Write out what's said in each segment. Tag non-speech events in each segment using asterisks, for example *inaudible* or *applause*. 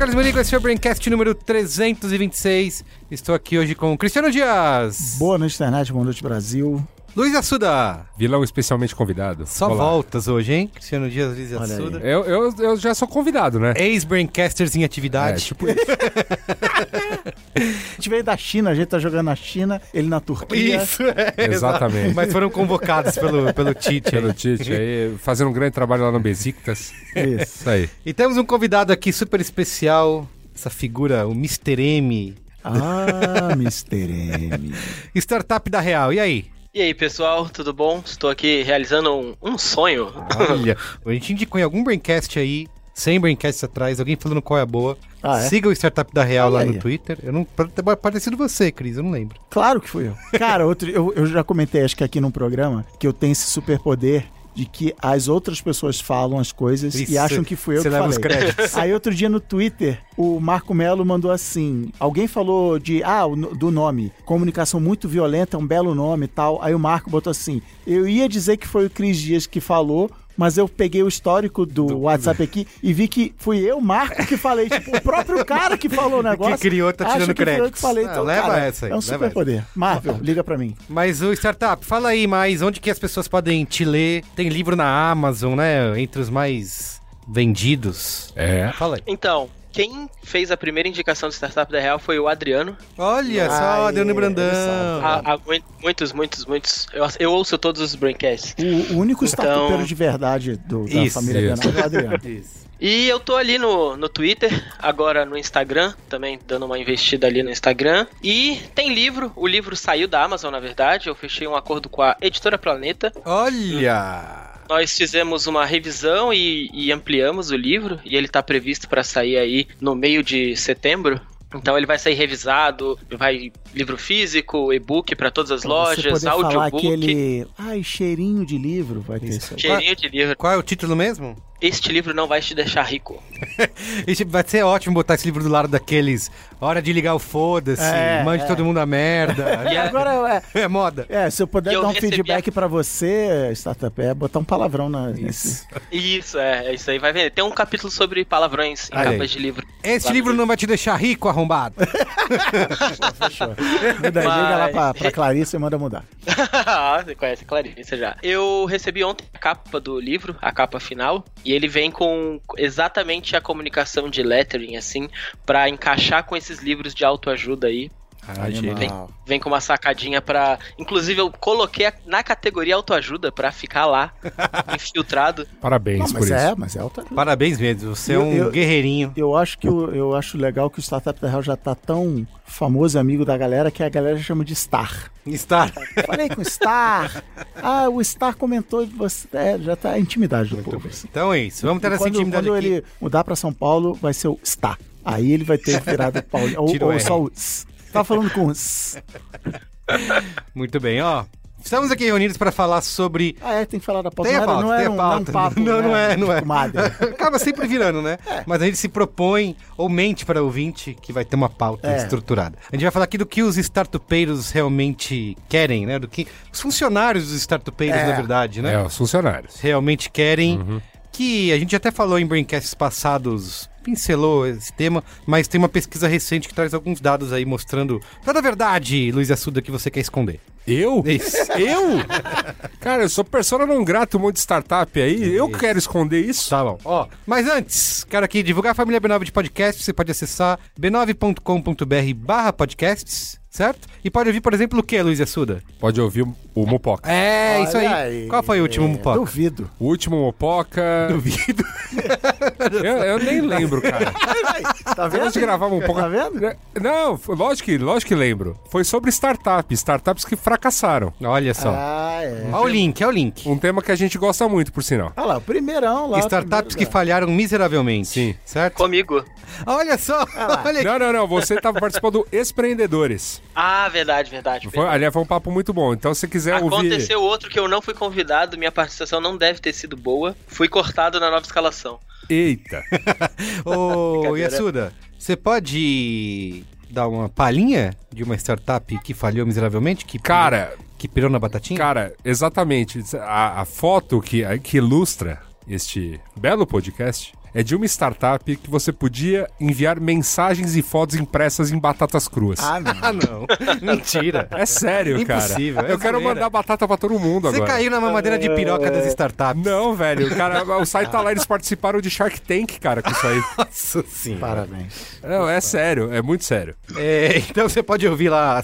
Carlos Merigo, esse é o Braincast número 326. Estou aqui hoje com Cristiano Dias, Boa noite, internet. Boa noite, Brasil. Luiz Assuda. Vilão especialmente convidado. Só Olá. voltas hoje, hein? Cristiano Dias, Luiz Olha. Assuda. Eu, eu, eu já sou convidado, né? Ex-Braincasters em É, atividade. tipo isso. *laughs* A gente veio da China, a gente tá jogando na China, ele na Turquia. Isso, é. Exatamente. Mas foram convocados pelo, pelo Tite. Pelo aí. Tite aí, fazendo um grande trabalho lá no Besiktas. Isso. Isso aí. E temos um convidado aqui super especial, essa figura, o Mr. M, Ah, Mr. M. *laughs* startup da Real. E aí? E aí, pessoal, tudo bom? Estou aqui realizando um, um sonho. Olha, *laughs* a gente indicou em algum Braincast aí, 100 Braincasts atrás, alguém falando qual é a boa. Ah, é? Siga o Startup da Real Olha lá aí. no Twitter. Eu não, pode você, Cris, eu não lembro. Claro que fui eu. Cara, outro, eu, eu já comentei, acho que aqui num programa, que eu tenho esse superpoder de que as outras pessoas falam as coisas Isso, e acham que fui eu que falei. os créditos. Aí outro dia no Twitter, o Marco Melo mandou assim: alguém falou de, ah, do nome, comunicação muito violenta, é um belo nome e tal. Aí o Marco botou assim: eu ia dizer que foi o Cris Dias que falou. Mas eu peguei o histórico do, WhatsApp aqui e vi que fui eu, Marco, que falei. Tipo, o próprio cara que falou o *laughs* negócio. Que criou, tá tirando que fui eu que falei. Ah, Então, leva cara, essa aí, É um leva superpoder. Marvel, *laughs* liga pra mim. Mas o Startup, fala aí mais, onde que as pessoas podem te ler? Tem livro na Amazon, né? Entre os mais vendidos. É. Fala aí. Então, quem fez a primeira indicação do Startup da Real foi o Adriano. Olha só, Ai, Adriano Brandão. Há, há mui- muitos, muitos, muitos. Eu, eu ouço todos os Braincasts. O, o único Então- startupeiro de verdade do, da Isso, família isso. É o Adriano. *laughs* Isso. E eu tô ali no, no Twitter, agora no Instagram, também dando uma investida ali no Instagram. E tem livro, o livro saiu da Amazon, na verdade. Eu fechei um acordo com a Editora Planeta. Olha! Nós fizemos uma revisão e, e ampliamos o livro, e ele tá previsto para sair aí no meio de setembro. Então ele vai sair revisado, vai livro físico, e-book para todas as Pra lojas, poder falar audiobook, aquele. Ai, cheirinho de livro vai ter cheirinho de livro. Qual é o título mesmo? Este livro não vai te deixar rico. Esse- *laughs* vai ser ótimo botar esse livro do lado daqueles. Hora de ligar o foda-se, É, mande é. todo mundo a merda. *laughs* E a- Agora, é, é moda. é, se eu puder eu dar um feedback pra você, startup, é botar um palavrão na. nesse- Isso, é, é isso aí vai vender. Tem um capítulo sobre palavrões em aí. capas de livro. Esse Lá livro não vai te deixar rico, arrombado. *laughs* Fechou. Muda, Mas- Liga lá pra, pra Clarice e manda mudar. Ah, Você conhece a Clarice já. Eu recebi ontem a capa do livro, a capa final, e ele vem com exatamente a comunicação de lettering, assim, pra encaixar com esses livros de autoajuda aí. Animal. Vem com uma sacadinha pra. Inclusive, eu coloquei na categoria autoajuda pra ficar lá, *laughs* infiltrado. Parabéns Não, por mas isso. é, mas é outra. Parabéns mesmo, você é Eu- um eu- guerreirinho. Eu acho que o- eu acho legal que o Startup da Real já tá tão famoso amigo da galera que a galera chama de Star. Star. Falei com o Star. Ah, o Star comentou de você. É, já tá a intimidade do povo. assim. Então é isso, vamos ter E essa quando, intimidade quando aqui. ele mudar pra São Paulo, vai ser o Star. Aí ele vai ter virado *laughs* Paulo. Ou, ou só o S. Tá falando com o S. *laughs* Muito bem, ó. Estamos aqui reunidos para falar sobre. Ah, é, tem que falar da pauta. Tem a não, era- pauta, não tem é a um, não é um pauta. papo. *laughs* Não, não é, não é. comadre. *laughs* Acaba sempre virando, né? Mas a gente se propõe ou mente para ouvinte que vai ter uma pauta É. estruturada. A gente vai falar aqui do que os startupeiros realmente querem, né? Do que os funcionários dos startupeiros, É. na verdade, né? É, os funcionários. realmente querem. Que a gente até falou em Braincasts passados, pincelou esse tema, mas tem uma pesquisa recente que traz alguns dados aí mostrando toda a verdade, Luiz Assuda, que você quer esconder. Eu? Isso. *laughs* Eu? Cara, eu sou persona não grata, um monte de startup aí. Eu quero esconder isso. Tá bom. Ó, mas antes, quero aqui divulgar a família B9 de podcast. Você pode acessar b9.com.br barra podcasts, certo? E pode ouvir, por exemplo, o que, Luiz Assuda? Pode ouvir o- o Mopoca. É, isso aí. Olha Qual foi o último É, Mupoca? Duvido. O último Mopoca. Duvido. *laughs* *laughs* Eu, eu nem lembro, cara. *laughs* Tá vendo? Nós gravamos um pouco. Tá vendo? Não, foi- lógico que, lógico que lembro. Foi sobre startups, startups que fracassaram. Olha só. Ah, é. Olha o link, olha o link. Um tema que a gente gosta muito, por sinal. Olha lá, o primeirão lá. Startups que falharam miseravelmente. Sim. Certo? Comigo. Olha só. Olha. Não, não, não. Você estava participando do Espreendedores. Ah, verdade, verdade. Foi, aliás, foi um papo muito bom. Então, se quiser ouvir. Aconteceu outro que eu não fui convidado, minha participação não deve ter sido boa. Fui cortado na nova escalação. Eita. *laughs* Ô. Yasuda, você pode dar uma palhinha de uma startup que falhou miseravelmente? Que Cara, Que pirou na batatinha? cara, exatamente. A, a foto que, que ilustra este belo podcast é de uma startup que você podia enviar mensagens e fotos impressas em batatas cruas. Ah, não. *laughs* Ah, não. Mentira. É sério, cara. Impossível, é Eu quero mandar batata pra todo mundo Você agora. caiu na mamadeira de piroca das startups. Não, velho. O, cara, o site tá lá, eles participaram de Shark Tank, cara, com isso aí. *laughs* Nossa senhora. Parabéns. Não, é sério, é muito sério. É, então você pode ouvir lá,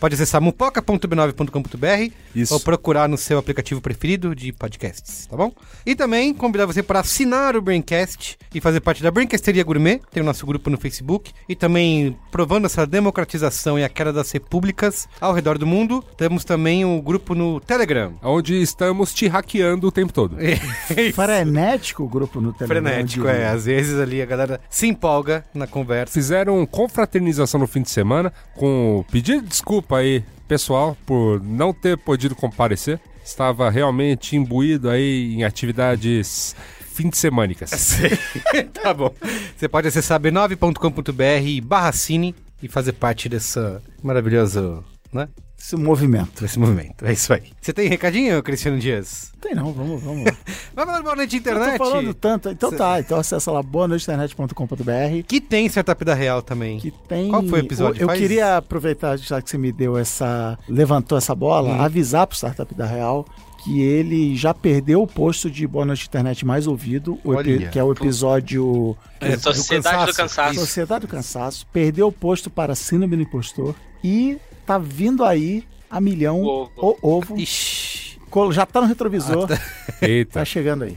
pode acessar mupoca.b9.com.br Isso. ou procurar no seu aplicativo preferido de podcasts, tá bom? E também convidar você para assinar o Braincast e fazer parte da Braincasteria Gourmet, tem o nosso grupo no Facebook, e também provando essa democratização e a queda das repúblicas ao redor do mundo, temos também o grupo no Telegram. Onde estamos te hackeando o tempo todo. *laughs* Frenético o grupo no Telegram. Frenético, é. Às vezes ali a galera se empolga na conversa. Fizeram confraternização no fim de semana com pedido de desculpa aí, pessoal, por não ter podido comparecer. Estava realmente imbuído aí em atividades fim de semânicas. *laughs* tá bom. Você pode acessar b9.com.br barra cine e fazer parte dessa maravilhosa, né? Esse movimento. Desse movimento. É isso aí. Você tem recadinho, Cristiano Dias? Não tem não, vamos, vamos lá. *laughs* Vai falar boa noite Eu internet. tô falando tanto. Então tá, então acessa lá boanoiteinternet.com.br Que tem startup da Real também. que tem. Qual foi o episódio? Eu Faz- queria aproveitar, já que você me deu essa. levantou essa bola, Hum. avisar pro Startup da Real que ele já perdeu o posto de Boa Noite Internet mais ouvido, Olha. que é o episódio É, do Sociedade do cansaço. Cansaço. Isso. Sociedade do Cansaço, perdeu o posto para Síndrome do Impostor e tá vindo aí a milhão O ovo. o ovo. Ixi. Já tá no retrovisor, *laughs* Eita. tá chegando aí.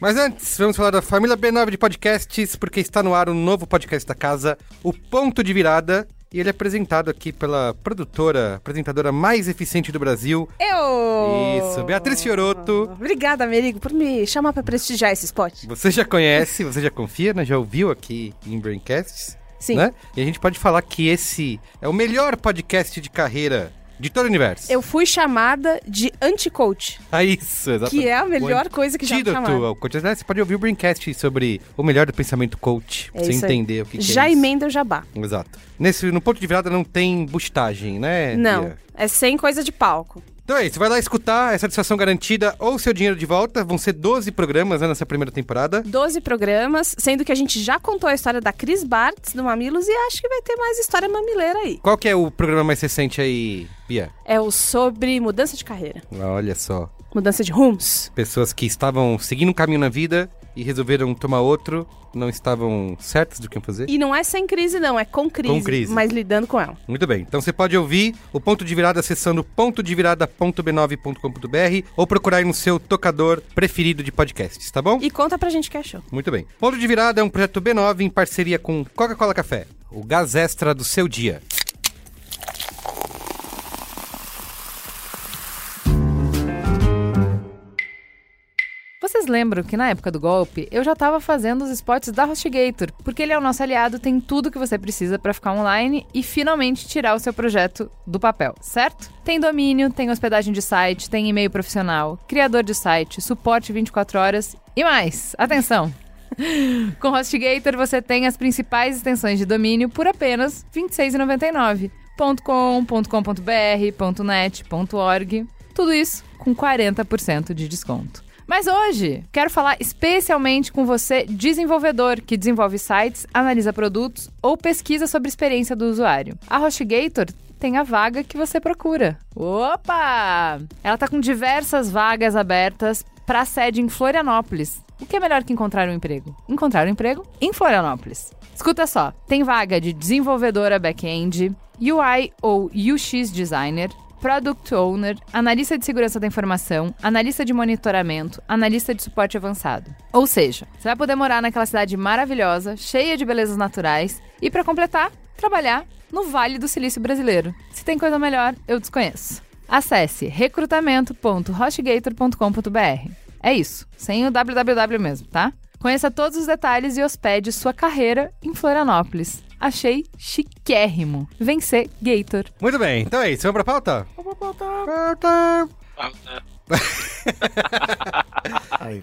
Mas antes, vamos falar da família B9 de podcasts, porque está no ar um novo podcast da casa, o Ponto de Virada. E ele é apresentado aqui pela produtora, apresentadora mais eficiente do Brasil, Eu! Isso, Beatriz Fioroto. Obrigada, Merigo, por me chamar pra prestigiar esse spot. Você já conhece, você já confia, né? Já ouviu aqui em Braincasts, Sim. né? E a gente pode falar que esse é o melhor podcast de carreira de todo o universo. Eu fui chamada de anti-coach, Ah, isso, exatamente. que é a melhor coisa que já me chamaram. Você pode ouvir o Braincast sobre o melhor do pensamento coach, pra É você isso aí. entender o que, que Já é isso. emenda o jabá. Exato. Nesse, no ponto de virada não tem bustagem, né? Não, Bia? é sem coisa de palco. Então é isso, vai lá escutar, é satisfação garantida ou seu dinheiro de volta. Vão ser 12 programas né, nessa primeira temporada. 12 programas, sendo que a gente já contou a história da Cris Bartz do Mamilos e acho que vai ter mais história mamileira aí. Qual que é o programa mais recente aí, Bia? É o sobre mudança de carreira, Olha só. mudança de rumos. Pessoas que estavam seguindo um caminho na vida e resolveram tomar outro, não estavam certas do que iam fazer. E não é sem crise, não, é com crise, Com crise. mas lidando com ela. Muito bem, então você pode ouvir o ponto de virada acessando pontodevirada.b9.com.br ou procurar no seu tocador preferido de podcasts, tá bom? E conta pra gente o que achou. Muito bem. Ponto de virada é um projeto B9 em parceria com Coca-Cola Café, o gás extra do seu dia. Vocês lembram que na época do golpe eu já estava fazendo os spots da HostGator, porque ele é o nosso aliado, tem tudo que você precisa para ficar online e finalmente tirar o seu projeto do papel, certo? Tem domínio, tem hospedagem de site, tem e-mail profissional, criador de site, suporte 24 horas e mais. Atenção! *laughs* Com HostGator você tem as principais extensões de domínio por apenas R$ 26,99. .com, .net, .org, tudo isso com 40% de desconto. Mas hoje, quero falar especialmente com você, desenvolvedor que desenvolve sites, analisa produtos ou pesquisa sobre a experiência do usuário. A HostGator tem a vaga que você procura. Opa! Ela está com diversas vagas abertas para sede em Florianópolis. O que é melhor que encontrar um emprego? Encontrar um emprego em Florianópolis. Escuta só, tem vaga de desenvolvedora back-end, UI ou UX designer, Product Owner, Analista de Segurança da Informação, Analista de Monitoramento, Analista de Suporte Avançado. Ou seja, você vai poder morar naquela cidade maravilhosa, cheia de belezas naturais e, para completar, trabalhar no Vale do Silício Brasileiro. Se tem coisa melhor, eu desconheço. Acesse recrutamento.hostgator.com.br. É isso, sem o www mesmo, tá? Conheça todos os detalhes e hospede sua carreira em Florianópolis. Achei chiquérrimo. Vencer Gator. Muito bem, então é isso. Vamos pra pauta? Vamos pra pauta. Pauta. *laughs* Aí.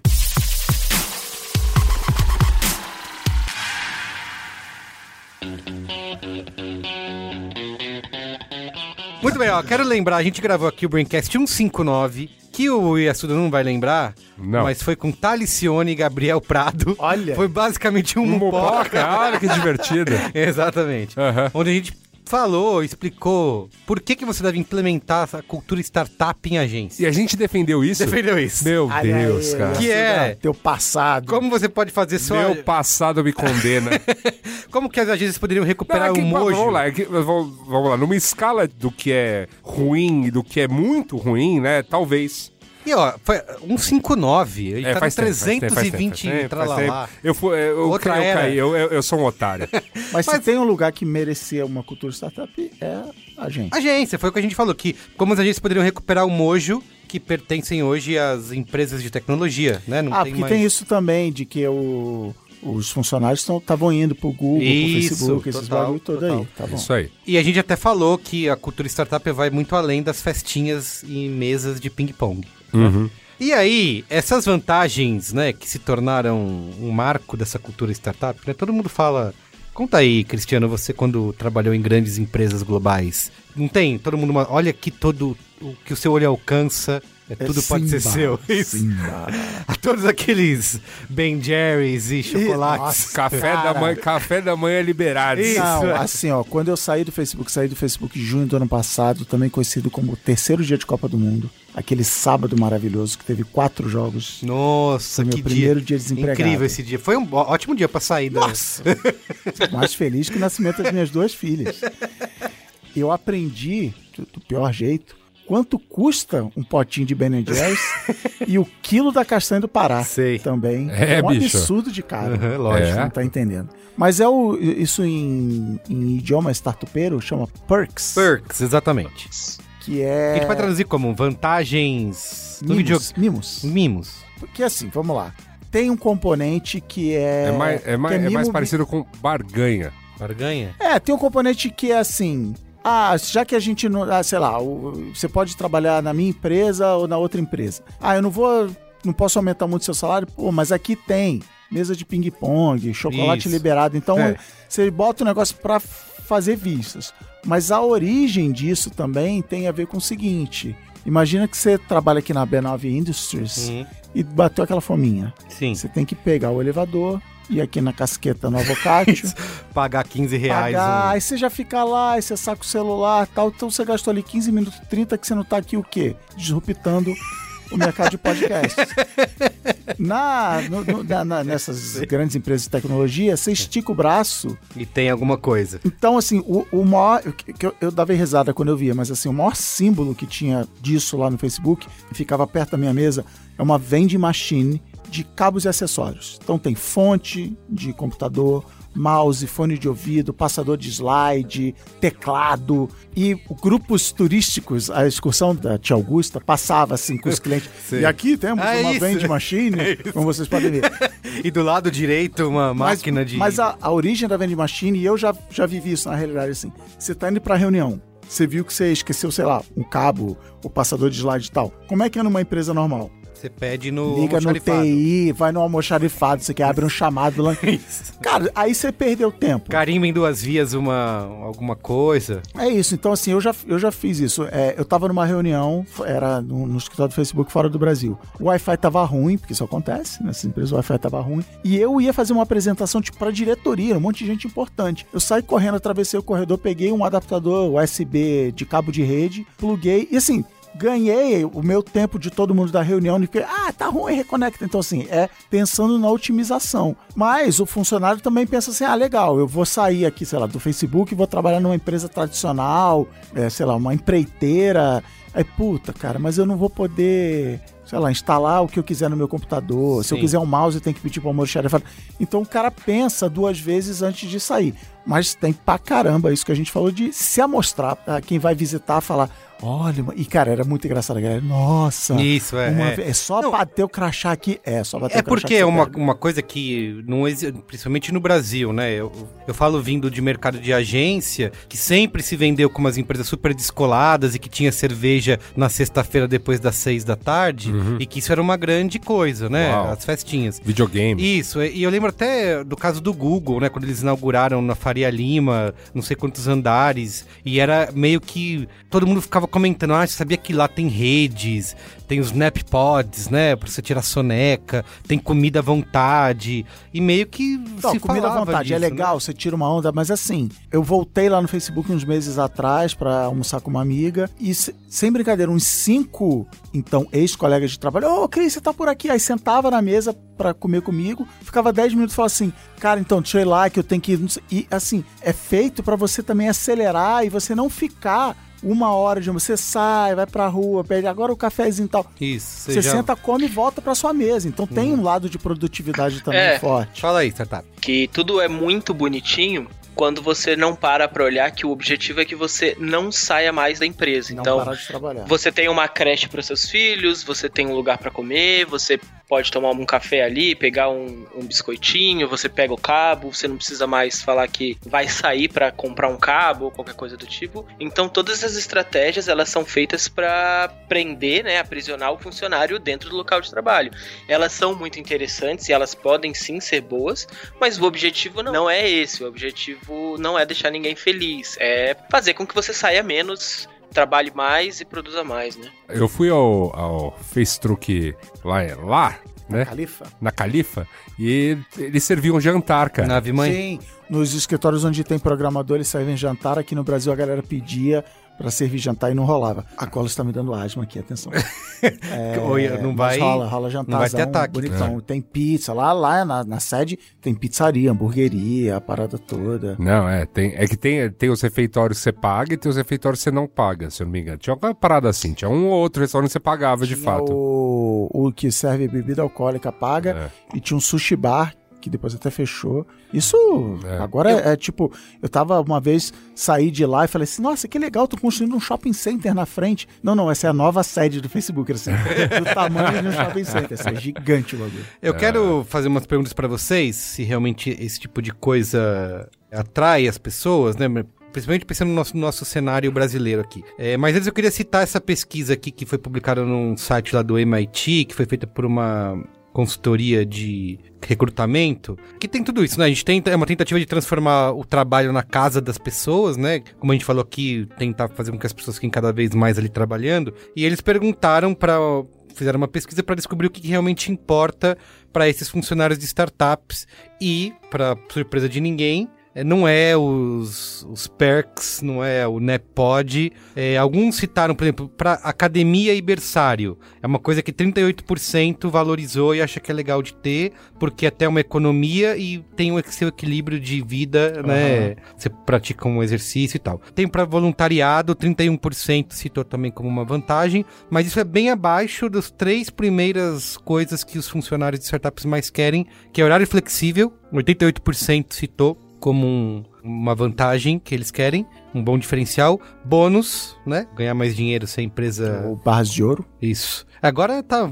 Muito bem, ó. Quero lembrar, a gente gravou aqui o Braincast 159, que o Yasuda não vai lembrar, Não. mas foi com Talicione e Gabriel Prado. Olha. Foi basicamente um mopoca. Mopoca, olha que divertido. *laughs* Exatamente. Aham. Onde a gente falou, explicou por que, que você deve implementar essa cultura startup em agência. E a gente defendeu isso? Defendeu isso. Meu Olha Deus, aí, cara. Que é- Teu passado. Como você pode fazer só... Meu passado me condena. *laughs* Como que as agências poderiam recuperar Não, é que- o mojo? Vamos lá, é que- vamos, vamos lá. Numa escala do que é ruim e do que é muito ruim, né? Talvez. E ó, foi 159, ele É, tá faz com tempo, faz tempo, faz tempo, 320 faz tempo, faz tralalá. tempo. Eu, fui, eu, Outra eu era. caí, eu, eu, eu sou um otário. *laughs* Mas, se tem um lugar que merecia uma cultura startup, é a gente. Agência, foi o que a gente falou aqui. Como as agências poderiam recuperar o mojo que pertencem hoje às empresas de tecnologia, né? Não ah, tem porque mais... tem isso também, de que o- os funcionários estavam indo pro Google, Isso, pro Facebook, esses total, bagulho todo total. aí. Tá bom. Isso aí. E a gente até falou que a cultura startup vai muito além das festinhas e mesas de ping-pong. Uhum. E aí, essas vantagens, né, que se tornaram um marco dessa cultura startup, né? Todo mundo fala. Conta aí, Cristiano, você quando trabalhou em grandes empresas globais. Não tem? Todo mundo. Olha que todo. O que o seu olho alcança. É, tudo pode ser seu. *laughs* Isso. Simba. A todos aqueles Ben Jerry's e chocolates. nossa. Café, Cara. da manhã, café da manhã liberado. Isso. Não, assim, ó, quando eu saí do Facebook, saí do Facebook em junho do ano passado, também conhecido como o terceiro dia de Copa do Mundo, aquele sábado maravilhoso que teve quatro jogos. Nossa, Foi meu que primeiro dia. dia desempregado. Incrível esse dia. Foi um ótimo dia pra sair da. Nossa! *laughs* Mais feliz que o nascimento das minhas duas filhas. Eu aprendi, do pior jeito, quanto custa um potinho de Ben Jerry's *laughs* e o quilo da castanha do Pará. Sei. Também. É, um bicho. absurdo de caro. Aham, lógico. É. Não tá entendendo. Mas é o, isso em, em idioma startupeiro chama perks. Perks, exatamente. Que A é. gente vai traduzir como vantagens no vídeo. mimos, mimos. Mimos. Porque assim, vamos lá. Tem um componente que é. É mais, é mais, que é mais parecido com barganha. Barganha? É, tem um componente que é assim. Ah, já que a gente não. Ah, sei lá, você pode trabalhar na minha empresa ou na outra empresa. Ah, eu não vou. Não posso aumentar muito seu salário, pô, mas aqui tem mesa de ping-pong, chocolate Isso. liberado. Então, É. você bota o negócio pra fazer vistas. Mas a origem disso também tem a ver com o seguinte: imagina que você trabalha aqui na B9 Industries Uhum. e bateu aquela fominha. Sim. Você tem que pegar o elevador, ir aqui na casqueta no Avocatio. *laughs* Pagar 15 reais. pagar, um- aí você já fica lá, aí você saca o celular tal, então você gastou ali 15 minutos, 30 que você não tá aqui o quê? Disruptando o mercado de podcast. *laughs* Na, no- no- na- na- nessas grandes empresas de tecnologia, você estica o braço. E tem alguma coisa. Então, assim, o, o maior. Que, eu, eu dava risada quando eu via, mas assim, o maior símbolo que tinha disso lá no Facebook, que ficava perto da minha mesa, é uma vending machine de cabos e acessórios. Então tem fonte de computador, mouse, fone de ouvido, passador de slide, teclado e grupos turísticos. A excursão da Tia Augusta passava assim com os clientes. *laughs* Sei. E aqui temos Ah, é uma isso. vending *laughs* machine, como vocês podem ver. *laughs* E do lado direito, uma Mas- máquina de. Mas a, a origem da vending machine, e eu já, já vivi isso na realidade, assim. Você tá indo pra reunião, você viu que você esqueceu, sei lá, um cabo, o passador de slide e tal. Como é que é numa empresa normal? Você pede no. Liga no. TI, vai no almoxarifado, você quer abrir um chamado lá. *laughs* Isso. Cara, aí você perdeu tempo. Carimba em duas vias uma, alguma coisa. É isso, então assim, eu já, eu já fiz isso. É, eu tava numa reunião, era no, no escritório do Facebook fora do Brasil. O Wi-Fi tava ruim, porque isso acontece, nessas empresas o Wi-Fi tava ruim. E eu ia fazer uma apresentação, tipo, pra diretoria, um monte de gente importante. Eu saí correndo, atravessei o corredor, peguei um adaptador USB de cabo de rede, pluguei, e assim, ganhei o meu tempo de todo mundo da reunião e fiquei, ah, tá ruim, reconecta. Então, assim, é pensando na otimização. Mas o funcionário também pensa assim, ah, legal, eu vou sair aqui, sei lá, do Facebook e vou trabalhar numa empresa tradicional, é, sei lá, uma empreiteira. Aí, puta, cara, mas eu não vou poder sei lá, instalar o que eu quiser no meu computador. Se eu Sim. quiser um mouse, eu tenho que pedir pro almoxarifado. Então o cara pensa duas vezes antes de sair. Mas tem pra caramba isso que a gente falou de se amostrar pra quem vai visitar, falar. Olha, e cara, era muito engraçado, a galera. Nossa, Isso, é. uma é. é só Não. bater o crachá aqui. É, só bater É o crachá. porque que é uma, pega. uma coisa que não existe, principalmente no Brasil, né? Eu, eu falo vindo de mercado de agência, que sempre se vendeu como as empresas super descoladas e que tinha cerveja na sexta-feira depois das seis da tarde, e que isso era uma grande coisa, né? Uau. As festinhas. Videogame. Isso, e eu lembro até do caso do Google, né? Quando eles inauguraram na Faria Lima, não sei quantos andares, e era meio que todo mundo ficava comentando: ah, você sabia que lá tem redes, tem os nap pods, né? Pra você tirar soneca, tem comida à vontade, e meio que. Não, se comida à vontade é disso, né? legal, você tira uma onda, mas assim, eu voltei lá no Facebook uns meses atrás pra almoçar com uma amiga e, se- sem brincadeira, uns cinco, então, ex-colegas de trabalho, ô, Cris, você tá por aqui? Aí sentava na mesa pra comer comigo, ficava 10 minutos e falava assim, cara, então, deixa eu ir lá que eu tenho que ir. E assim, é feito pra você também acelerar e você não ficar uma hora de você sai, vai pra rua, pede agora o cafezinho e tal. Isso, Você já- senta, come e volta pra sua mesa. Então tem um lado de produtividade também É. forte. Fala aí, startup. Que tudo é muito bonitinho quando você não para pra olhar que o objetivo é que você não saia mais da empresa. Não então, parar de trabalhar. Você tem uma creche para seus filhos, você tem um lugar para comer, você pode tomar um café ali, pegar um, um biscoitinho, você pega o cabo, você não precisa mais falar que vai sair para comprar um cabo ou qualquer coisa do tipo. Então todas as estratégias elas são feitas para prender, né, aprisionar o funcionário dentro do local de trabalho. Elas são muito interessantes e elas podem sim ser boas, mas o objetivo não, não é esse. O objetivo não é deixar ninguém feliz, é fazer com que você saia menos trabalhe mais e produza mais, né? Eu fui ao, ao Facebook lá, lá, né? Califa? Na Califa, e eles serviam jantar, cara. Nave mãe. Sim, nos escritórios onde tem programador, eles servem jantar. Aqui no Brasil a galera pedia pra servir jantar e não rolava. A cola está me dando asma aqui, atenção. *laughs* É, Oi, não vai. rola, rola jantar. não vai ter ataque. Bonitão. Tem pizza. Lá, lá na, na sede tem pizzaria, hamburgueria, a parada toda. Não, é, tem, é que tem, tem os refeitórios que você paga e tem os refeitórios que você não paga, se eu não me engano. Tinha uma parada assim, tinha um ou outro restaurante que você pagava de Tinha fato. O, o que serve bebida alcoólica paga. É. E tinha um sushi bar, que depois até fechou. Isso É. agora é, é tipo, eu tava uma vez, saí de lá e falei assim, nossa, que legal, tô construindo um shopping center na frente. Não, não, essa é a nova sede do Facebook, assim, *laughs* do tamanho de um shopping center. Assim, é gigante o bagulho. Eu quero fazer umas perguntas pra vocês, se realmente esse tipo de coisa atrai as pessoas, né? Principalmente pensando no nosso, nosso cenário brasileiro aqui. É, mas antes eu queria citar essa pesquisa aqui que foi publicada num site lá do MIT, que foi feita por uma consultoria de recrutamento, que tem tudo isso, né? A gente tenta, é uma tentativa de transformar o trabalho na casa das pessoas, né? Como a gente falou aqui, tentar fazer com que as pessoas fiquem cada vez mais ali trabalhando. E eles perguntaram para fizeram uma pesquisa para descobrir o que realmente importa para esses funcionários de startups e, para surpresa de ninguém, não é os, os perks, não é o NEPOD. É, alguns citaram, por exemplo, para academia e berçário. É uma coisa que 38% valorizou e acha que é legal de ter, porque até uma economia e tem o seu equilíbrio de vida, né? Você pratica um exercício e tal. Tem para voluntariado, 31% citou também como uma vantagem, mas isso é bem abaixo das três primeiras coisas que os funcionários de startups mais querem, que é horário flexível, 88% citou como um- uma vantagem que eles querem, um bom diferencial, bônus, né? Ganhar mais dinheiro se a empresa O Barras de Ouro. isso. Agora tá.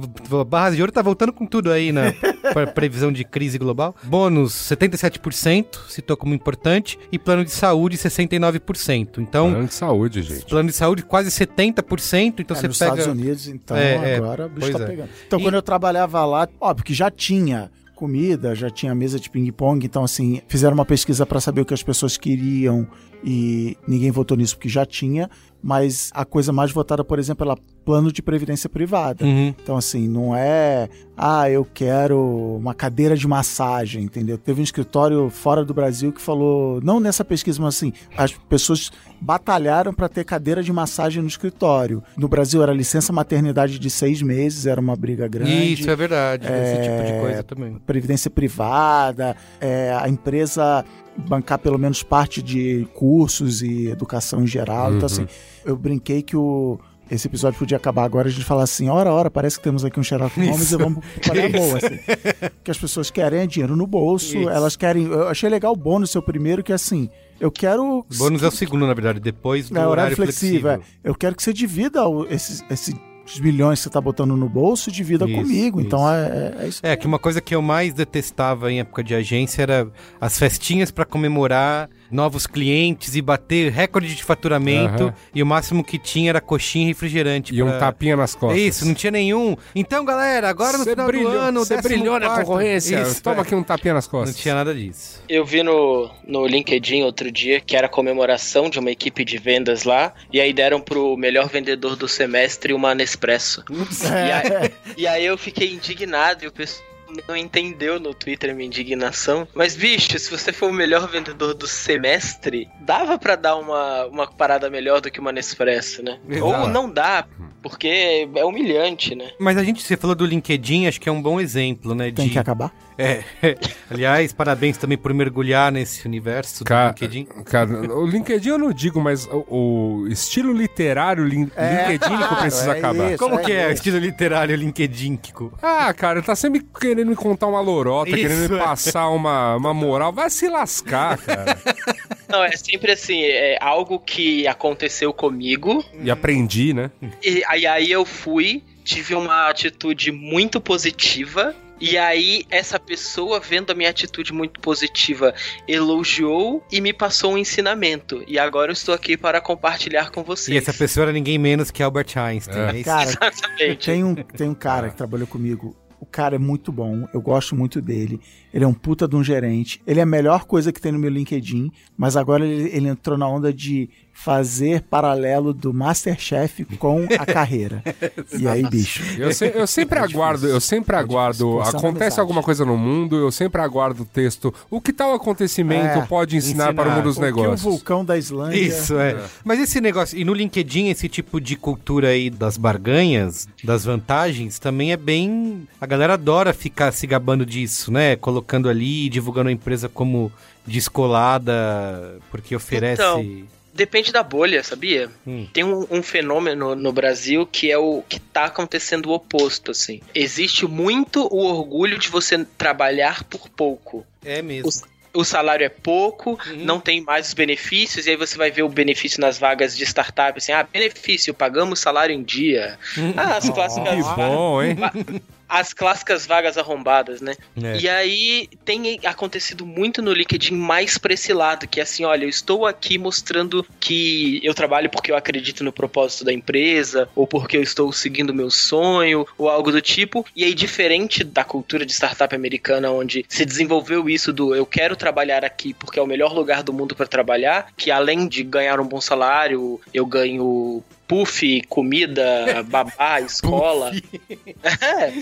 Barras de Ouro tá voltando com tudo aí *laughs* na pre- previsão de crise global. Bônus 77%, citou como importante. E plano de saúde 69%. Então, Plano de saúde, gente. plano de saúde quase 70%. Então É, você nos pega. Estados Unidos, então É, é, agora o bicho tá é. pegando. Então, E- quando eu trabalhava lá, óbvio que já tinha comida, já tinha mesa de ping-pong, então assim, fizeram uma pesquisa para saber o que as pessoas queriam e ninguém votou nisso porque já tinha, mas a coisa mais votada, por exemplo, pela plano de previdência privada. Uhum. Então, assim, não é, ah, eu quero uma cadeira de massagem, entendeu? Teve um escritório fora do Brasil que falou, não nessa pesquisa, mas assim, as pessoas batalharam para ter cadeira de massagem no escritório. No Brasil era licença maternidade de seis meses, era uma briga grande. Isso é verdade, esse tipo de É, coisa também. Previdência privada, é, a empresa bancar pelo menos parte de cursos e educação em geral. Então, assim, eu brinquei que o. Esse episódio podia acabar agora a gente falar assim, ora, ora, parece que temos aqui um Sherlock Holmes e vamos *laughs* para a boa, assim. que as pessoas querem é dinheiro no bolso, Isso. elas querem... Eu achei legal o bônus, seu primeiro, que é assim, eu quero... O bônus é o segundo, na verdade, depois do É, horário, flexível. é. Eu quero que você divida o- esses, esses milhões que você tá botando no bolso, divida Isso, comigo. Então isso. é, é, é isso. É, que uma coisa que eu mais detestava em época de agência era as festinhas pra comemorar novos clientes e bater recorde de faturamento. Aham. E o máximo que tinha era coxinha e refrigerante. E um pra- tapinha nas costas. Isso, não tinha nenhum. Então, galera, agora no Cê final brilhou, do ano, Você brilhou na 14º. concorrência. Isso, Toma é. aqui um tapinha nas Não costas. tinha nada disso. Eu vi no, no LinkedIn outro dia que era comemoração de uma equipe de vendas lá, e aí deram pro melhor vendedor do semestre uma Nespresso. *laughs* E, aí, e aí eu fiquei indignado e o pessoal não entendeu no Twitter a minha indignação. Mas, bicho, se você for o melhor vendedor do semestre, dava pra dar uma, uma parada melhor do que uma Nespresso, né? Exato. Ou não dá, porque é humilhante, né? Mas a gente, você falou do LinkedIn, acho que é um bom exemplo, né? Tem de- que acabar. É. *laughs* Aliás, parabéns também por mergulhar nesse universo do Ca- LinkedIn. Cara, o LinkedIn eu não digo, mas o, o estilo literário lin- LinkedIn que precisa é acabar. isso. Como é que é o isso. estilo literário LinkedIn? Ah, cara, tá sempre querendo me contar uma lorota, Isso, querendo me é. passar uma, uma moral. Vai se lascar, cara. *laughs* Não, é sempre assim, é algo que aconteceu comigo, e aprendi, né? E aí, aí eu fui, tive uma atitude muito positiva. E aí, essa pessoa, vendo a minha atitude muito positiva, elogiou e me passou um ensinamento. E agora eu estou aqui para compartilhar com vocês. E essa pessoa era ninguém menos que Albert Einstein. É. É. *laughs* Cara, Exatamente. tem um, tem um cara que trabalhou comigo. O cara é muito bom, eu gosto muito dele. Ele é um puta de um gerente. Ele é a melhor coisa que tem no meu LinkedIn, mas agora ele, ele entrou na onda de fazer paralelo do Masterchef *laughs* com a carreira. e aí, bicho. Eu, se- eu sempre aguardo, eu sempre aguardo. a Acontece amizade. alguma coisa no mundo, eu sempre aguardo o texto. O que tal acontecimento É, pode ensinar, ensinar. para o mundo dos O que o negócios? vulcão da Islândia. Isso, é. Mas esse negócio, e no LinkedIn, esse tipo de cultura aí das barganhas, das vantagens, também é bem. A galera adora ficar se gabando disso, né? Colocando ali, divulgando a empresa como descolada, porque oferece. Então. Depende da bolha, sabia? Hum. Tem um, um fenômeno no Brasil que é o que tá acontecendo o oposto, assim. Existe muito o orgulho de você trabalhar por pouco. É mesmo. o salário é pouco, Uhum. não tem mais os benefícios, e aí você vai ver o benefício nas vagas de startup, assim, ah, benefício, pagamos salário em dia. Uhum. Ah, as clássicas, Que bom, hein? As clássicas vagas arrombadas, né? É. E aí tem acontecido muito no LinkedIn mais pra esse lado, que é assim, olha, eu estou aqui mostrando que eu trabalho porque eu acredito no propósito da empresa, ou porque eu estou seguindo meu sonho, ou algo do tipo. E aí, diferente da cultura de startup americana, onde se desenvolveu isso do eu quero trabalhar aqui porque é o melhor lugar do mundo para trabalhar, que além de ganhar um bom salário, eu ganho puff, comida, *laughs* babá, escola. *laughs* É.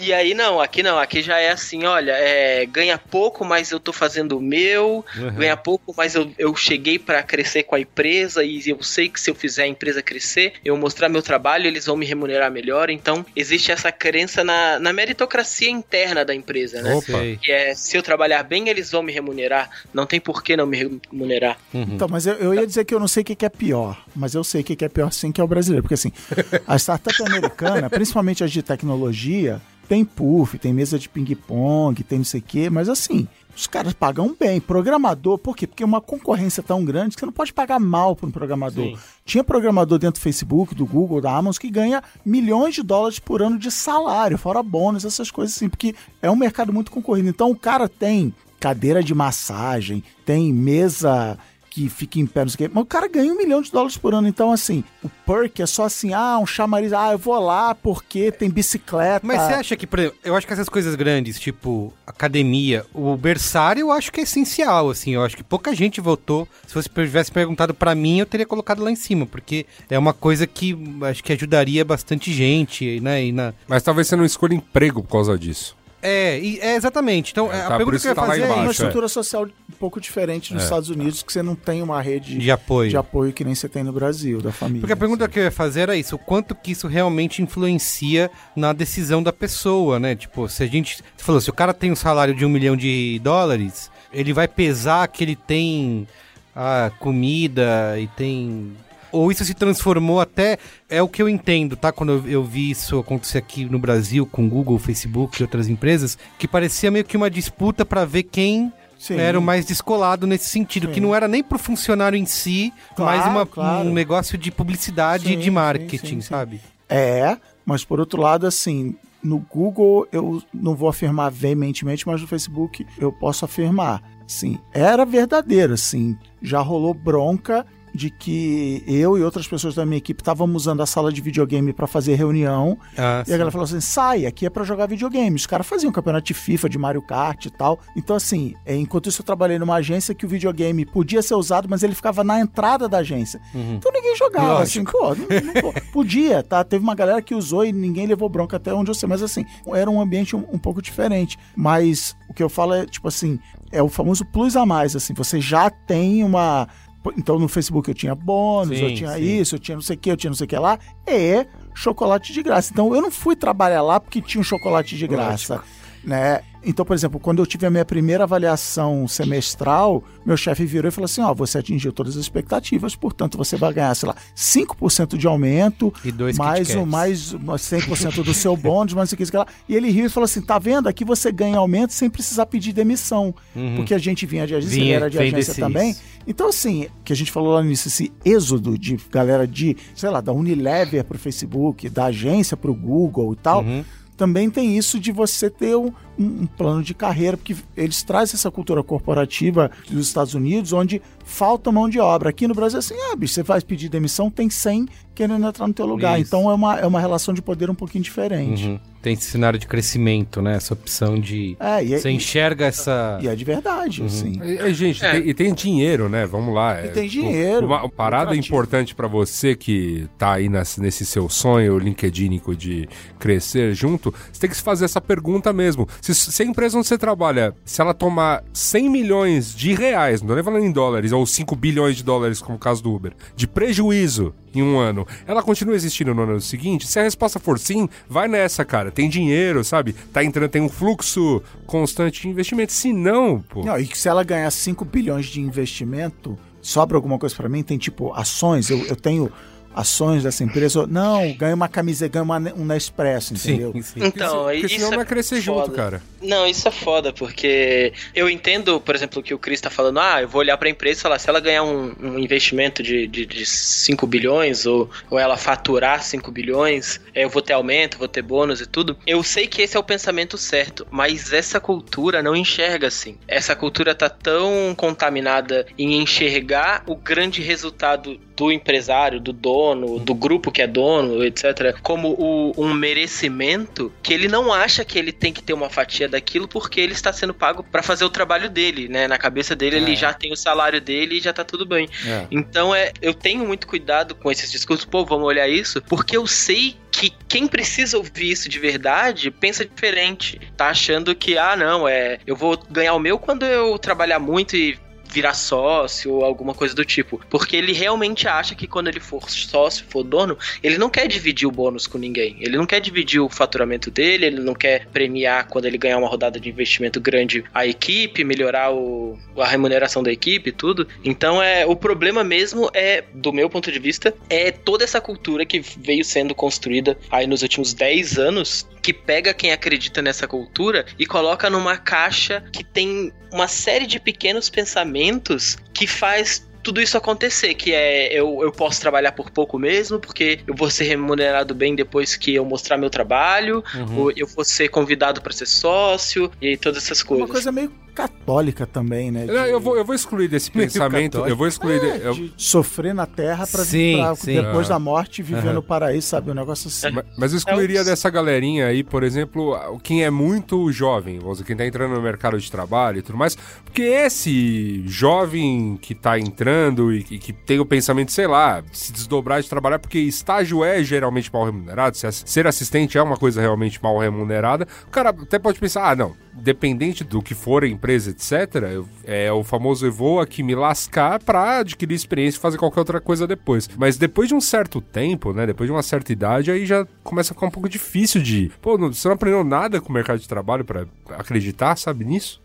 E aí não, aqui não, aqui já é assim, olha, é, ganha pouco, mas eu tô fazendo o meu, Uhum. ganha pouco, mas eu, eu cheguei pra crescer com a empresa e eu sei que se eu fizer a empresa crescer, eu mostrar meu trabalho, eles vão me remunerar melhor. Então, existe essa crença na, na meritocracia interna da empresa, né? Opa. Que é, se eu trabalhar bem, eles vão me remunerar. Não tem por que não me remunerar. Uhum. Então, mas eu, eu ia dizer que eu não sei o que que é pior, mas eu sei o que que é pior sim, que é o brasileiro. Porque assim, *laughs* a startup americana, principalmente as de tecnologia, tem puff, tem mesa de ping-pong, tem não sei o quê, mas assim, os caras pagam bem. Programador, por quê? Porque uma concorrência tão grande que você não pode pagar mal para um programador. Sim. Tinha programador dentro do Facebook, do Google, da Amazon, que ganha milhões de dólares por ano de salário, fora bônus, essas coisas assim, porque é um mercado muito concorrido. Então o cara tem cadeira de massagem, tem mesa que fica em pé, não sei o quê. Mas o cara ganha um milhão de dólares por ano. Então, assim, o perk é só assim, ah, um chamariz, ah, eu vou lá porque tem bicicleta. Mas você acha que, por exemplo, eu acho que essas coisas grandes, tipo academia, o berçário, eu acho que é essencial, assim. Eu acho que pouca gente votou. Se você tivesse perguntado pra mim, eu teria colocado lá em cima, porque é uma coisa que acho que ajudaria bastante gente, né? E na... Mas talvez você não escolha emprego por causa disso. É, é exatamente. Então, É, a tá, pergunta que eu ia tá lá fazer é embaixo, uma isso, é. estrutura social um pouco diferente nos É. Estados Unidos, que você não tem uma rede de apoio. de apoio que nem você tem no Brasil, da família. Porque a pergunta que eu ia fazer era isso, o quanto que isso realmente influencia na decisão da pessoa, né? Tipo, se a gente... Você falou, se o cara tem um salário de um milhão de dólares, ele vai pesar que ele tem a comida e tem... Ou isso se transformou até... É o que eu entendo, tá? Quando eu, eu vi isso acontecer aqui no Brasil com Google, Facebook e outras empresas, que parecia meio que uma disputa pra ver quem... Sim. Era o mais descolado nesse sentido, Sim. que não era nem pro funcionário em si, Claro, mas uma- claro. um negócio de publicidade Sim, e de marketing, sabe? É, mas por outro lado, assim, no Google eu não vou afirmar veementemente, mas no Facebook eu posso afirmar. Sim, era verdadeiro, assim. Já rolou bronca de que eu e outras pessoas da minha equipe estávamos usando a sala de videogame para fazer reunião. Ah, E a galera falou assim: sai, aqui é pra jogar videogame. Os caras faziam campeonato de FIFA, de Mario Kart e tal. Então, assim, é, enquanto isso eu trabalhei numa agência que o videogame podia ser usado, mas ele ficava na entrada da agência. Então ninguém jogava, assim, pô, não- não- pô, *laughs* podia, tá? Teve uma galera que usou e ninguém levou bronca até onde eu sei, mas assim, era um ambiente um, um pouco diferente. Mas o que eu falo é, tipo assim, é o famoso plus a mais, assim, você já tem uma. Então no Facebook eu tinha bônus, Sim, eu tinha sim. isso, eu tinha não sei o que, eu tinha não sei o que lá. É chocolate de graça. Então eu não fui trabalhar lá porque tinha um chocolate de graça. Né? Então, por exemplo, quando eu tive a minha primeira avaliação semestral, meu chefe virou e falou assim: Ó, você atingiu todas as expectativas, portanto você vai ganhar, sei lá, 5% de aumento, E dois mais, um, mais uma 100% do seu bônus, mais o que, lá. E ele riu e falou assim: tá vendo? Aqui você ganha aumento sem precisar pedir demissão. Porque a gente vinha de agência, Vinha, era de agência também. isso. Então, assim, que a gente falou lá no início, esse êxodo de galera de, sei lá, da Unilever pro Facebook, da agência pro Google e tal, Uhum. Também tem isso de você ter um, um- plano de carreira, porque eles trazem essa cultura corporativa dos Estados Unidos, onde falta mão de obra. Aqui no Brasil, é assim, ah, bicho, você vai pedir demissão, tem 100 querendo entrar no teu lugar. Isso. Então é uma, é uma relação de poder um pouquinho diferente. Uhum. Tem esse cenário de crescimento, né? Essa opção de. É, e é, Você enxerga essa. e é de verdade, assim. E, e, gente, É. tem- e tem dinheiro, né? Vamos lá. E é, tem dinheiro, Uma parada lucrativo. importante pra você que tá aí nas- nesse seu sonho LinkedInico de crescer junto, você tem que se fazer essa pergunta mesmo. Se, se a empresa onde você trabalha, se ela tomar 100 milhões de reais, não tô nem falando em dólares, ou 5 bilhões de dólares, como o caso do Uber, de prejuízo em um ano, ela continua existindo no ano seguinte? Se a resposta for sim, vai nessa, cara. Tem dinheiro, sabe? Tá entrando, tem um fluxo constante de investimento. Se não, pô. Não, e se ela ganhar 5 bilhões de investimento, sobra alguma coisa pra mim? Tem tipo ações, eu, eu tenho ações dessa empresa. Não, ganho uma camisa, ganho uma, um Nespresso, entendeu? Sim, sim. Então, Porque isso senão é vai crescer foda. junto, cara. Não, isso é foda, porque eu entendo, por exemplo, o que o Chris tá falando. Ah, eu vou olhar pra empresa e falar, se ela ganhar um, um investimento de, de, de 5 bilhões, ou, ou ela faturar 5 bilhões, é, eu vou ter aumento, vou ter bônus e tudo. Eu sei que esse é o pensamento certo, mas essa cultura não enxerga assim. Essa cultura tá tão contaminada em enxergar o grande resultado do empresário, do dono, do grupo que é dono, etc., como o- um merecimento que ele não acha que ele tem que ter uma fatia daquilo porque ele está sendo pago para fazer o trabalho dele, né? Na cabeça dele, ele já tem o salário dele e já tá tudo bem. É. Então é, eu tenho muito cuidado com esses discursos, pô, vamos olhar isso, porque eu sei que quem precisa ouvir isso de verdade pensa diferente. Tá achando que, ah, não, é, eu vou ganhar o meu quando eu trabalhar muito e virar sócio ou alguma coisa do tipo. Porque ele realmente acha que quando ele for sócio, for dono, ele não quer dividir o bônus com ninguém. Ele não quer dividir o faturamento dele, ele não quer premiar quando ele ganhar uma rodada de investimento grande a equipe, melhorar o, a remuneração da equipe e tudo. Então é o problema mesmo é, do meu ponto de vista, é toda essa cultura que veio sendo construída aí nos últimos 10 anos que pega quem acredita nessa cultura e coloca numa caixa que tem uma série de pequenos pensamentos que faz tudo isso acontecer, que é eu, eu posso trabalhar por pouco mesmo, porque eu vou ser remunerado bem depois que eu mostrar meu trabalho, Uhum. ou eu vou ser convidado para ser sócio e todas essas coisas. Uma coisa meio católica também, né? De- eu, vou, eu vou excluir desse *laughs* Meio pensamento. católico. Eu vou excluir. de- eu- de sofrer na terra pra, Sim, pra sim. depois Ah. da morte viver no paraíso, sabe? Um negócio assim. Ma- Mas eu excluiria É dessa galerinha aí, por exemplo, quem é muito jovem, vamos dizer, quem tá entrando no mercado de trabalho e tudo mais, porque esse jovem que tá entrando e que, que tem o pensamento, sei lá, de se desdobrar de trabalhar, porque estágio é geralmente mal remunerado, ser assistente é uma coisa realmente mal remunerada, o cara até pode pensar, ah, não, dependente do que for a empresa, etc., é o famoso eu vou aqui me lascar pra adquirir experiência e fazer qualquer outra coisa depois. Mas depois de um certo tempo, né, depois de uma certa idade, aí já começa a ficar um pouco difícil de, pô, não- você não aprendeu nada com o mercado de trabalho pra acreditar, sabe, nisso?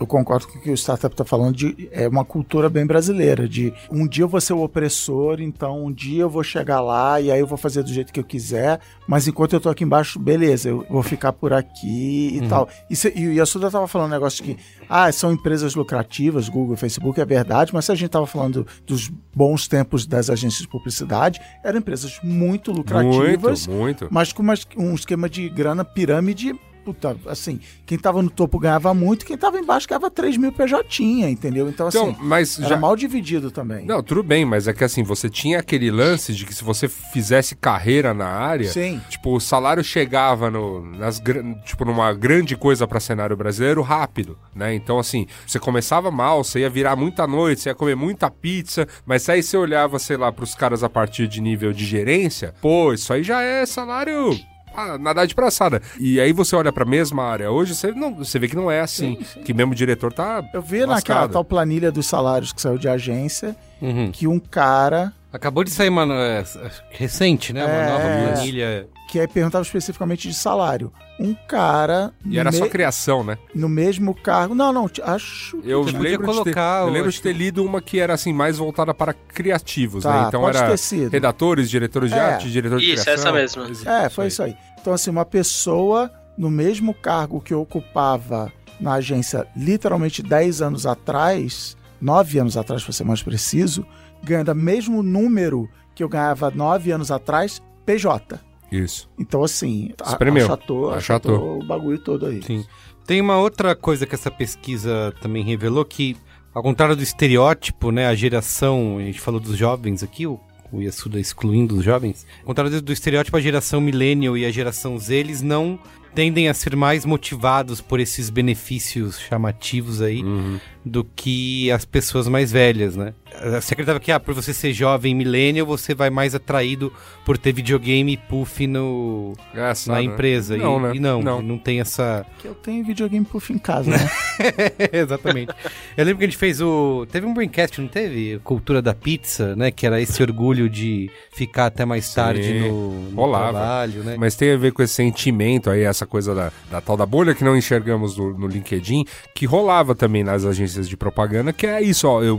Eu concordo com o que o startup está falando de é uma cultura bem brasileira de um dia eu vou ser o opressor, então um dia eu vou chegar lá e aí eu vou fazer do jeito que eu quiser, mas enquanto eu tô aqui embaixo, beleza, eu vou ficar por aqui e tal. E, se, e, e a Suda tava falando um negócio de que ah, são empresas lucrativas, Google, Facebook, é verdade, mas se a gente tava falando dos bons tempos das agências de publicidade, eram empresas muito lucrativas, Muito, muito. mas com uma- um esquema de grana pirâmide. Puta, assim, quem tava no topo ganhava muito, quem tava embaixo ganhava 3 mil PJ, entendeu? Então, assim, Então, mas era já... mal dividido também. Não, tudo bem, mas é que assim, você tinha aquele lance de que se você fizesse carreira na área, Sim. tipo, o salário chegava no, nas, tipo, numa grande coisa para cenário brasileiro rápido, né? Então, assim, você começava mal, você ia virar muita noite, você ia comer muita pizza, mas aí você olhava, sei lá, pros caras a partir de nível de gerência, pô, isso aí já é salário ah, nadar de braçada. E aí você olha pra mesma área hoje, você, não, você vê que não é assim. Que mesmo o diretor tá. Eu vi naquela lascado. tal planilha dos salários que saiu de agência Uhum. que um cara Acabou de sair uma. é, recente, né? Uma É. nova planilha. que aí perguntava especificamente de salário. Um cara E era no, só me- criação, né? no mesmo cargo. Não, não, acho. Eu Podia lembro, de ter, colocar, eu lembro de ter lido uma que era assim mais voltada para criativos, Tá, né? Então pode era ter sido. redatores, diretores de É. arte, diretores de Isso, criação. essa mesma. Isso É, foi aí. isso aí. Então, assim, uma pessoa no mesmo cargo que eu ocupava na agência literalmente 10 anos atrás, 9 anos atrás, para ser mais preciso, ganhando o mesmo número que eu ganhava 9 anos atrás, PJ. Isso. Então, assim, Espremeu. achatou, Achatou. achatou o bagulho todo aí. Sim. Tem uma outra coisa que essa pesquisa também revelou que, ao contrário do estereótipo, né, a geração, a gente falou dos jovens aqui, o, o Yasuda excluindo os jovens, ao contrário do, do estereótipo, a geração millennial e a geração Z, eles não tendem a ser mais motivados por esses benefícios chamativos aí Uhum. Do que as pessoas mais velhas, né? Você acreditava que, ah, por você ser jovem millennial, você vai mais atraído por ter videogame e puff no, na né? empresa. Não, e, né? e não, Não. não tem essa... Que eu tenho videogame puff em casa, né? *laughs* Exatamente. Eu lembro que a gente fez o. Teve um braincast, não teve? Cultura da pizza, né? Que era esse orgulho de ficar até mais Sim, tarde no, no rolava. trabalho, né? Mas tem a ver com esse sentimento aí, essa coisa da, da tal da bolha que não enxergamos no, no LinkedIn, que rolava também nas agências de propaganda, que é isso, ó, eu,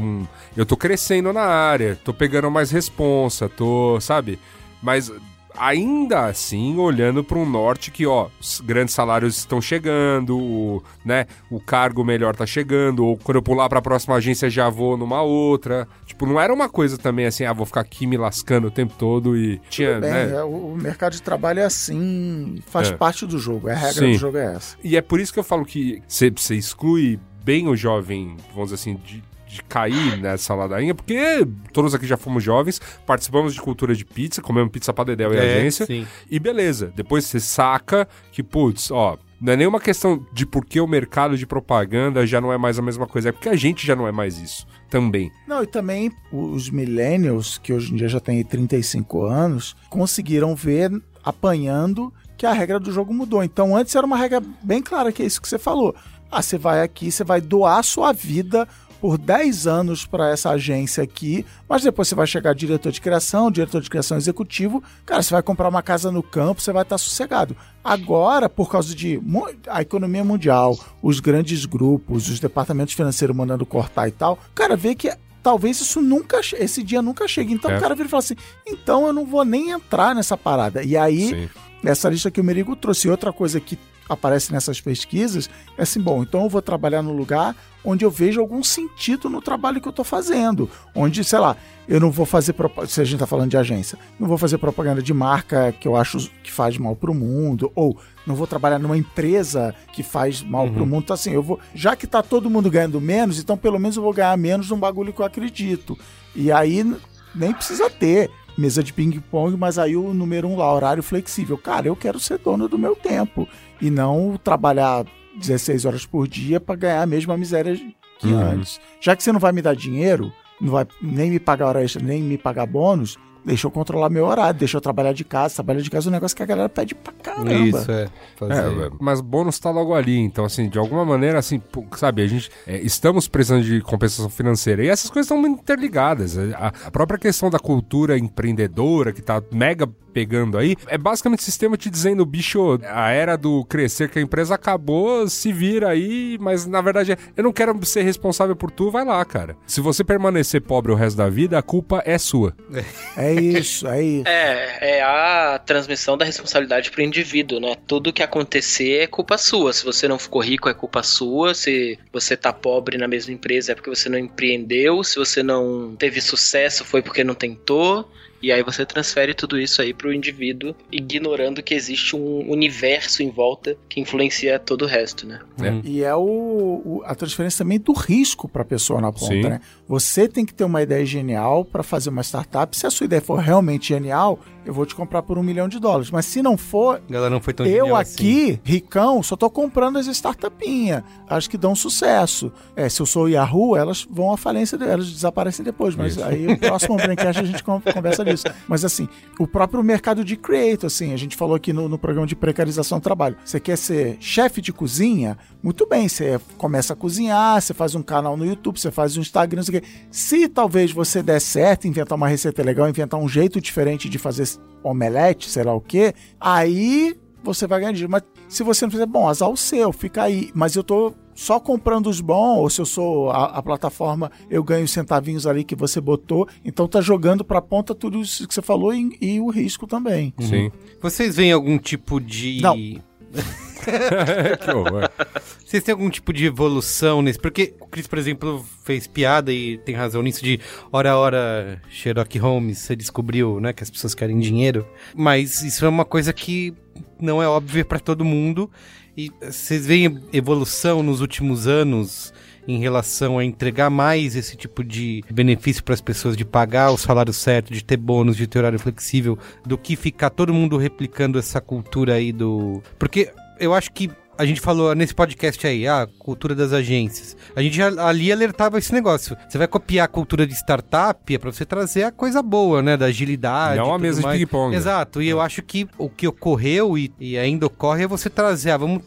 eu tô crescendo na área, tô pegando mais responsa, tô, sabe? Mas ainda assim, olhando para um norte que, ó, os grandes salários estão chegando, o, né, o cargo melhor tá chegando, ou quando eu pular para a próxima agência já vou numa outra. Tipo, não era uma coisa também assim, ah, vou ficar aqui me lascando o tempo todo e tinha, Bem, né? é, o mercado de trabalho é assim, faz É. parte do jogo. A regra Sim. do jogo é essa. E é por isso que eu falo que você exclui bem o jovem, vamos dizer assim, de, de cair nessa ladainha, porque todos aqui já fomos jovens, participamos de cultura de pizza, comemos pizza pra Dedéu e É, agência, sim. e beleza. Depois você saca que, putz, ó, não é nenhuma questão de por que o mercado de propaganda já não é mais a mesma coisa, é porque a gente já não é mais isso também. Não, e também os millennials, que hoje em dia já têm 35 anos, conseguiram ver apanhando que a regra do jogo mudou. Então antes era uma regra bem clara, que é isso que você falou. Ah, você vai aqui, você vai doar sua vida por 10 anos para essa agência aqui, mas depois você vai chegar diretor de criação, diretor de criação executivo, cara, você vai comprar uma casa no campo, você vai estar sossegado. Agora, por causa de a economia mundial, os grandes grupos, os departamentos financeiros mandando cortar e tal, cara, vê que talvez isso nunca, esse dia nunca chegue. Então É. o cara vira e fala assim: então eu não vou nem entrar nessa parada. E aí, Sim. essa lista que o Merigo trouxe, outra coisa que aparece nessas pesquisas é assim, bom, então eu vou trabalhar no lugar onde eu vejo algum sentido no trabalho que eu estou fazendo. Onde, sei lá, eu não vou fazer propaganda, se a gente está falando de agência, não vou fazer propaganda de marca que eu acho que faz mal para o mundo, ou não vou trabalhar numa empresa que faz mal uhum. para o mundo. Então, assim, eu vou, já que está todo mundo ganhando menos, então pelo menos eu vou ganhar menos num bagulho que eu acredito. E aí nem precisa ter mesa de ping-pong, mas aí o número um lá, horário flexível. Cara, eu quero ser dono do meu tempo e não trabalhar 16 horas por dia para ganhar a mesma miséria que uhum. antes. Já que você não vai me dar dinheiro, não vai nem me pagar hora extra, nem me pagar bônus, Deixa eu controlar meu horário, deixa eu trabalhar de casa. Trabalhar de casa é um negócio que a galera pede pra caramba. Isso, é. é mas bônus tá logo ali. Então, assim, de alguma maneira, assim, sabe, a gente é, estamos precisando de compensação financeira. E essas coisas estão muito interligadas. A, a própria questão da cultura empreendedora, que tá mega pegando aí, é basicamente o sistema te dizendo, bicho, a era do crescer que a empresa acabou, se vira aí, mas na verdade eu não quero ser responsável por tu, vai lá, cara. Se você permanecer pobre o resto da vida, a culpa é sua. É isso, é isso. É, é a transmissão da responsabilidade pro indivíduo, né? Tudo que acontecer é culpa sua. Se você não ficou rico, é culpa sua. Se você tá pobre na mesma empresa, é porque você não empreendeu. Se você não teve sucesso, foi porque não tentou. E aí você transfere tudo isso aí pro indivíduo, ignorando que existe um universo em volta que influencia todo o resto, né? É. E é o, o, a transferência também do risco para a pessoa na ponta, Sim. né? Você tem que ter uma ideia genial para fazer uma startup. Se a sua ideia for realmente genial, eu vou te comprar por um milhão de dólares. Mas se não for, ela não foi tão eu aqui, assim. ricão, só tô comprando as startupinhas. Acho que dão sucesso. É, se eu sou o Yahoo, elas vão à falência, elas desaparecem depois. Mas Isso. aí o próximo *laughs* Braincast a gente conversa disso. Mas assim, o próprio mercado de creator, assim, a gente falou aqui no, no programa de precarização do trabalho. Você quer ser chefe de cozinha? Muito bem, você começa a cozinhar, você faz um canal no YouTube, você faz um Instagram, não sei o quê. Se talvez você der certo, inventar uma receita legal, inventar um jeito diferente de fazer omelete, sei lá o quê, aí você vai ganhar dinheiro. Mas se você não fizer, bom, azar o seu, fica aí. Mas eu tô só comprando os bons, ou se eu sou a, a, plataforma, eu ganho centavinhos ali que você botou. Então tá jogando pra ponta tudo isso que você falou e, e o risco também. Sim. Uhum. Vocês veem algum tipo de. Não. *laughs* que horror. Vocês têm algum tipo de evolução nesse? Porque o Chris, por exemplo, fez piada e tem razão nisso de hora a hora Sherlock Holmes, você descobriu, né, que as pessoas querem dinheiro. Mas isso é uma coisa que não é óbvia para todo mundo. E vocês veem evolução nos últimos anos em relação a entregar mais esse tipo de benefício para as pessoas, de pagar o salário certo, de ter bônus, de ter horário flexível, do que ficar todo mundo replicando essa cultura aí do. Porque eu acho que a gente falou nesse podcast aí, a cultura das agências. A gente ali alertava esse negócio. Você vai copiar a cultura de startup é para você trazer a coisa boa, né? Da agilidade. Não a mesa mais. de ping-pong. Exato. E é. eu acho que o que ocorreu e, e ainda ocorre é você trazer, ah, vamos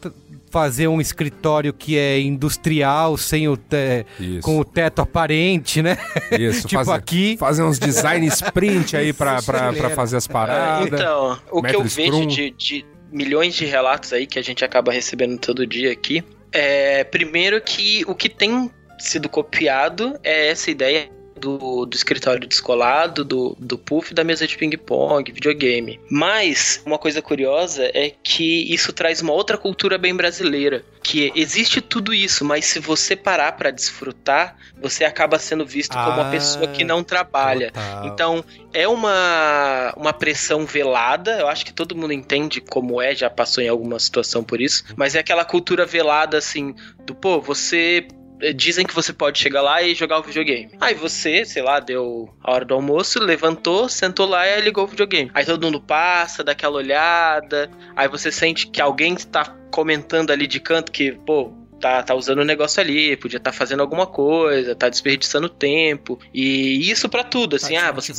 fazer um escritório que é industrial, sem o te... com o teto aparente, né? Isso, *laughs* tipo fazer, aqui. Fazer uns design sprint aí para *laughs* fazer as paradas. Então, o que eu vejo de, de, milhões de relatos aí que a gente acaba recebendo todo dia aqui. É, primeiro que o que tem sido copiado é essa ideia do, do escritório descolado, do, do puff da mesa de ping-pong, videogame. Mas uma coisa curiosa é que isso traz uma outra cultura bem brasileira. Que existe tudo isso, mas se você parar para desfrutar, você acaba sendo visto ah, como uma pessoa que não trabalha. Total. Então, é uma, uma pressão velada. Eu acho que todo mundo entende como é, já passou em alguma situação por isso. Mas é aquela cultura velada assim, do pô, você dizem que você pode chegar lá e jogar o videogame. Aí você, sei lá, deu a hora do almoço, levantou, sentou lá e ligou o videogame. Aí todo mundo passa, dá aquela olhada, aí você sente que alguém está comentando ali de canto que, pô, tá, tá usando o um negócio ali, podia estar tá fazendo alguma coisa, tá desperdiçando tempo. E isso para tudo, assim, tá ah, você.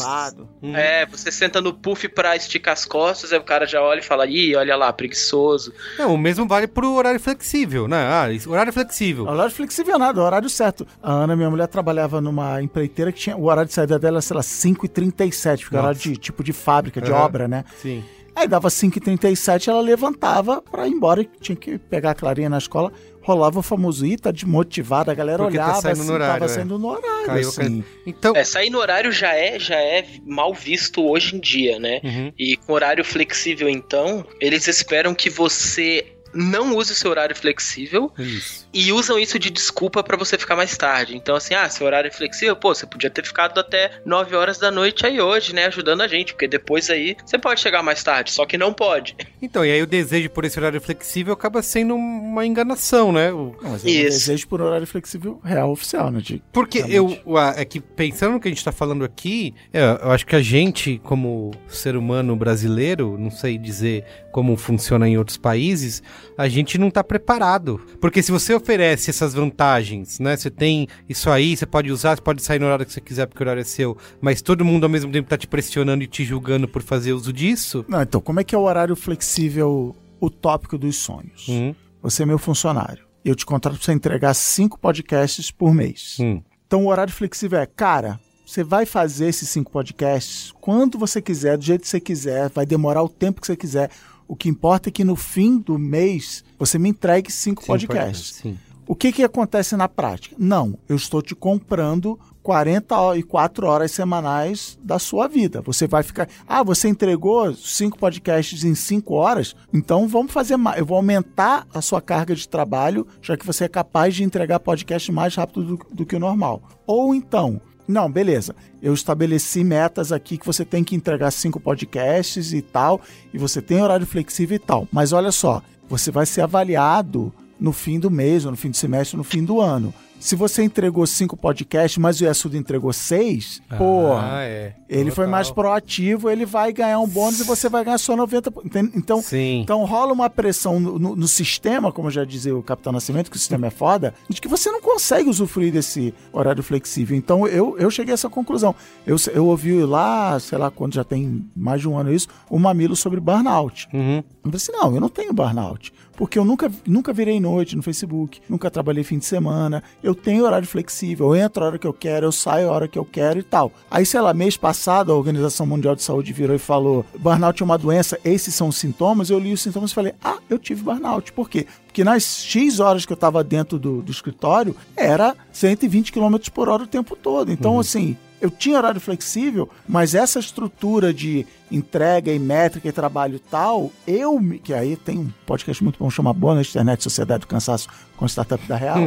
Hum. É, você senta no puff pra esticar as costas, aí o cara já olha e fala, ih, olha lá, preguiçoso. Não, o mesmo vale pro horário flexível, né? Ah, horário flexível. Horário flexível é nada, horário certo. A Ana, minha mulher, trabalhava numa empreiteira que tinha o horário de saída dela, sei lá, 5h37, porque horário de tipo de fábrica, de uhum. obra, né? Sim. Aí dava 5h37, ela levantava para ir embora, tinha que pegar a Clarinha na escola rolava o famoso ita desmotivado, a galera Porque tá olhava tá assim, horário, tava é. saindo no horário, Caiu, assim. Então... É, sair no horário já é, já é mal visto hoje em dia, né? Uhum. E com horário flexível, então, eles esperam que você não use o seu horário flexível Isso. e usam isso de desculpa pra você ficar mais tarde. Então, assim, ah, seu horário é flexível, pô, você podia ter ficado até 9 horas da noite aí hoje, né, ajudando a gente, porque depois aí você pode chegar mais tarde, só que não pode. Então, e aí o desejo por esse horário flexível acaba sendo uma enganação, né? O- Não, mas é um Isso. desejo por horário flexível real oficial, né? De, Porque realmente. eu, é que pensando no que a gente tá falando aqui, é, eu acho que a gente, como ser humano brasileiro, não sei dizer como funciona em outros países, a gente não tá preparado. Porque se você oferece essas vantagens, né? Você tem isso aí, você pode usar, você pode sair no horário que você quiser, porque o horário é seu, mas todo mundo ao mesmo tempo tá te pressionando e te julgando por fazer uso disso. Não, então, como é que é o horário flexível utópico dos sonhos? Hum, Você é meu funcionário. Eu te contrato pra você entregar cinco podcasts por mês. hum. Então o horário flexível é, cara, você vai fazer esses cinco podcasts quando você quiser, do jeito que você quiser, vai demorar o tempo que você quiser. O que importa é que no fim do mês você me entregue cinco Sim, podcasts. Sim. O que, que acontece na prática? Não, eu estou te comprando 44 horas semanais da sua vida. Você vai ficar. Ah, você entregou cinco podcasts em cinco horas? Então vamos fazer mais. Eu vou aumentar a sua carga de trabalho, já que você é capaz de entregar podcast mais rápido do, do que o normal. Ou então. Não, beleza. Eu estabeleci metas aqui que você tem que entregar cinco podcasts e tal, e você tem horário flexível e tal. Mas olha só, você vai ser avaliado no fim do mês, ou no fim do semestre, ou no fim do ano. Se você entregou cinco podcasts, mas o Yasuda entregou seis, porra, Ah, é. ele foi Total. mais proativo, ele vai ganhar um bônus e você vai ganhar só 90. entende? Então, Sim. então rola uma pressão no, no- no sistema, como já dizia o Capitão Nascimento, que o sistema é foda, de que você não consegue usufruir desse horário flexível. Então eu, eu cheguei a essa conclusão. Eu, eu ouvi lá, sei lá quando já tem mais de um ano isso, o Mamilo sobre burnout. Uhum. Eu falei assim, não, eu não tenho burnout. Porque eu nunca, nunca virei noite no Facebook, nunca trabalhei fim de semana, eu tenho horário flexível, eu entro a hora que eu quero, eu saio a hora que eu quero e tal. Aí, sei lá, mês passado a Organização Mundial de Saúde virou e falou: burnout é uma doença, esses são os sintomas. Eu li os sintomas e falei: ah, eu tive burnout. Por quê? Porque nas X horas que eu estava dentro do, do escritório, era 120 km por hora o tempo todo. Então, assim, eu tinha horário flexível, mas essa estrutura de entrega e métrica e trabalho tal, eu, me- que aí tem um podcast muito bom, chama Bônus Internet Sociedade do Cansaço com Startup da Real.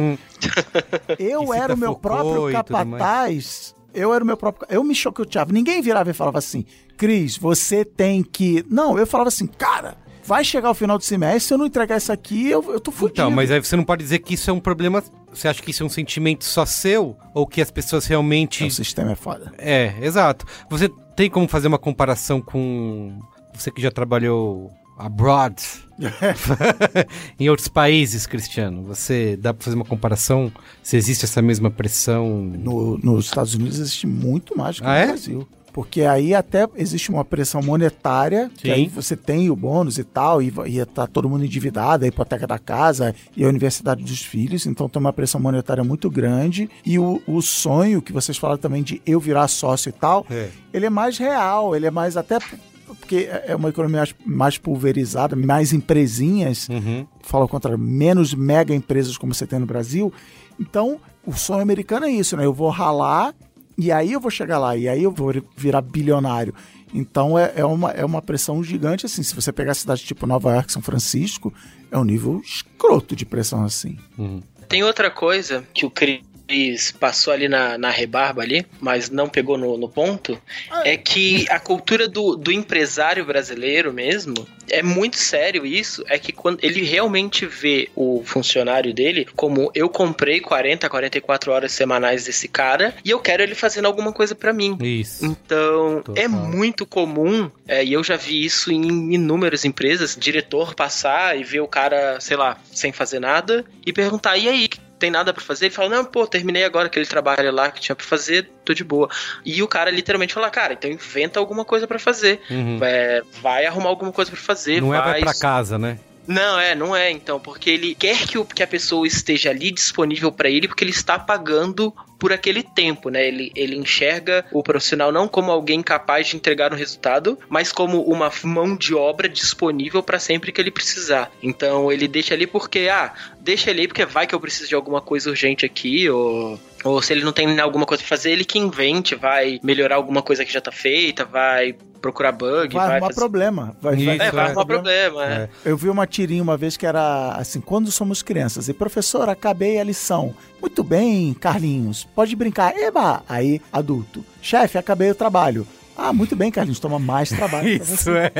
*laughs* eu Que era o meu próprio capataz. Eu era o meu próprio. Eu me choqueava. Ninguém virava e falava assim, Cris, você tem que. Não, eu falava assim, cara, vai chegar o final do semestre, se eu não entregar isso aqui, eu, eu tô fudido. Então, mas aí você não pode dizer que isso é um problema. Você acha que isso é um sentimento só seu? Ou que as pessoas realmente. O sistema é foda. É, exato. Você tem como fazer uma comparação com. Você que já trabalhou abroad *laughs* *laughs* em outros países, Cristiano. Você dá pra fazer uma comparação se existe essa mesma pressão? No- nos Estados Unidos existe muito mais do que Ah, no é? Brasil. Porque aí até existe uma pressão monetária, que Sim. aí você tem o bônus e tal, e, va- e tá todo mundo endividado, a hipoteca da casa e a universidade dos filhos, então tem uma pressão monetária muito grande. E o, o sonho que vocês falaram também de eu virar sócio e tal, É. ele é mais real, ele é mais até porque é uma economia mais- mais pulverizada, mais empresinhas, Uhum. fala ao contrário, menos mega empresas como você tem no Brasil. Então, o sonho americano é isso, né? Eu vou ralar e aí eu vou chegar lá, e aí eu vou virar bilionário. Então é, é, uma, é uma pressão gigante, assim. Se você pegar cidades tipo Nova York, São Francisco, é um nível escroto de pressão, assim. Tem outra coisa que o Cris passou ali na, na rebarba ali, mas não pegou no, no ponto, é que a cultura do, do empresário brasileiro mesmo, é muito sério isso, é que quando ele realmente vê o funcionário dele como eu comprei 40, 44 horas semanais desse cara e eu quero ele fazendo alguma coisa pra mim. Isso. Então, Total. é muito comum, é, e eu já vi isso em inúmeras empresas, diretor passar e ver o cara, sei lá, sem fazer nada, e perguntar, e aí, tem nada pra fazer? Ele fala, não, pô, terminei agora aquele trabalho lá que tinha pra fazer, tô de boa. E o cara literalmente fala, cara, então inventa alguma coisa pra fazer. Uhum. É, vai arrumar alguma coisa pra fazer, Não é vai vai pra casa, né? Não, é, não é então, porque ele quer que, o, que a pessoa esteja ali disponível pra ele, porque ele está pagando por aquele tempo, né? Ele, ele enxerga o profissional não como alguém capaz de entregar um resultado, mas como uma mão de obra disponível pra sempre que ele precisar. Então ele deixa ali porque, ah, deixa ele aí porque vai que eu preciso de alguma coisa urgente aqui, ou ou se ele não tem alguma coisa pra fazer, ele que invente, vai melhorar alguma coisa que já tá feita, vai procurar bug, Vai vai, arrumar fazer... problema. Vai, Isso, É, vai é. arrumar problema, é. É. Eu vi uma tirinha uma vez que era assim, quando somos crianças, e professor, acabei a lição. Muito bem, Carlinhos, pode brincar. Eba! Aí, adulto. Chefe, acabei o trabalho. Ah, muito bem, Carlinhos, toma mais trabalho *laughs* Isso é.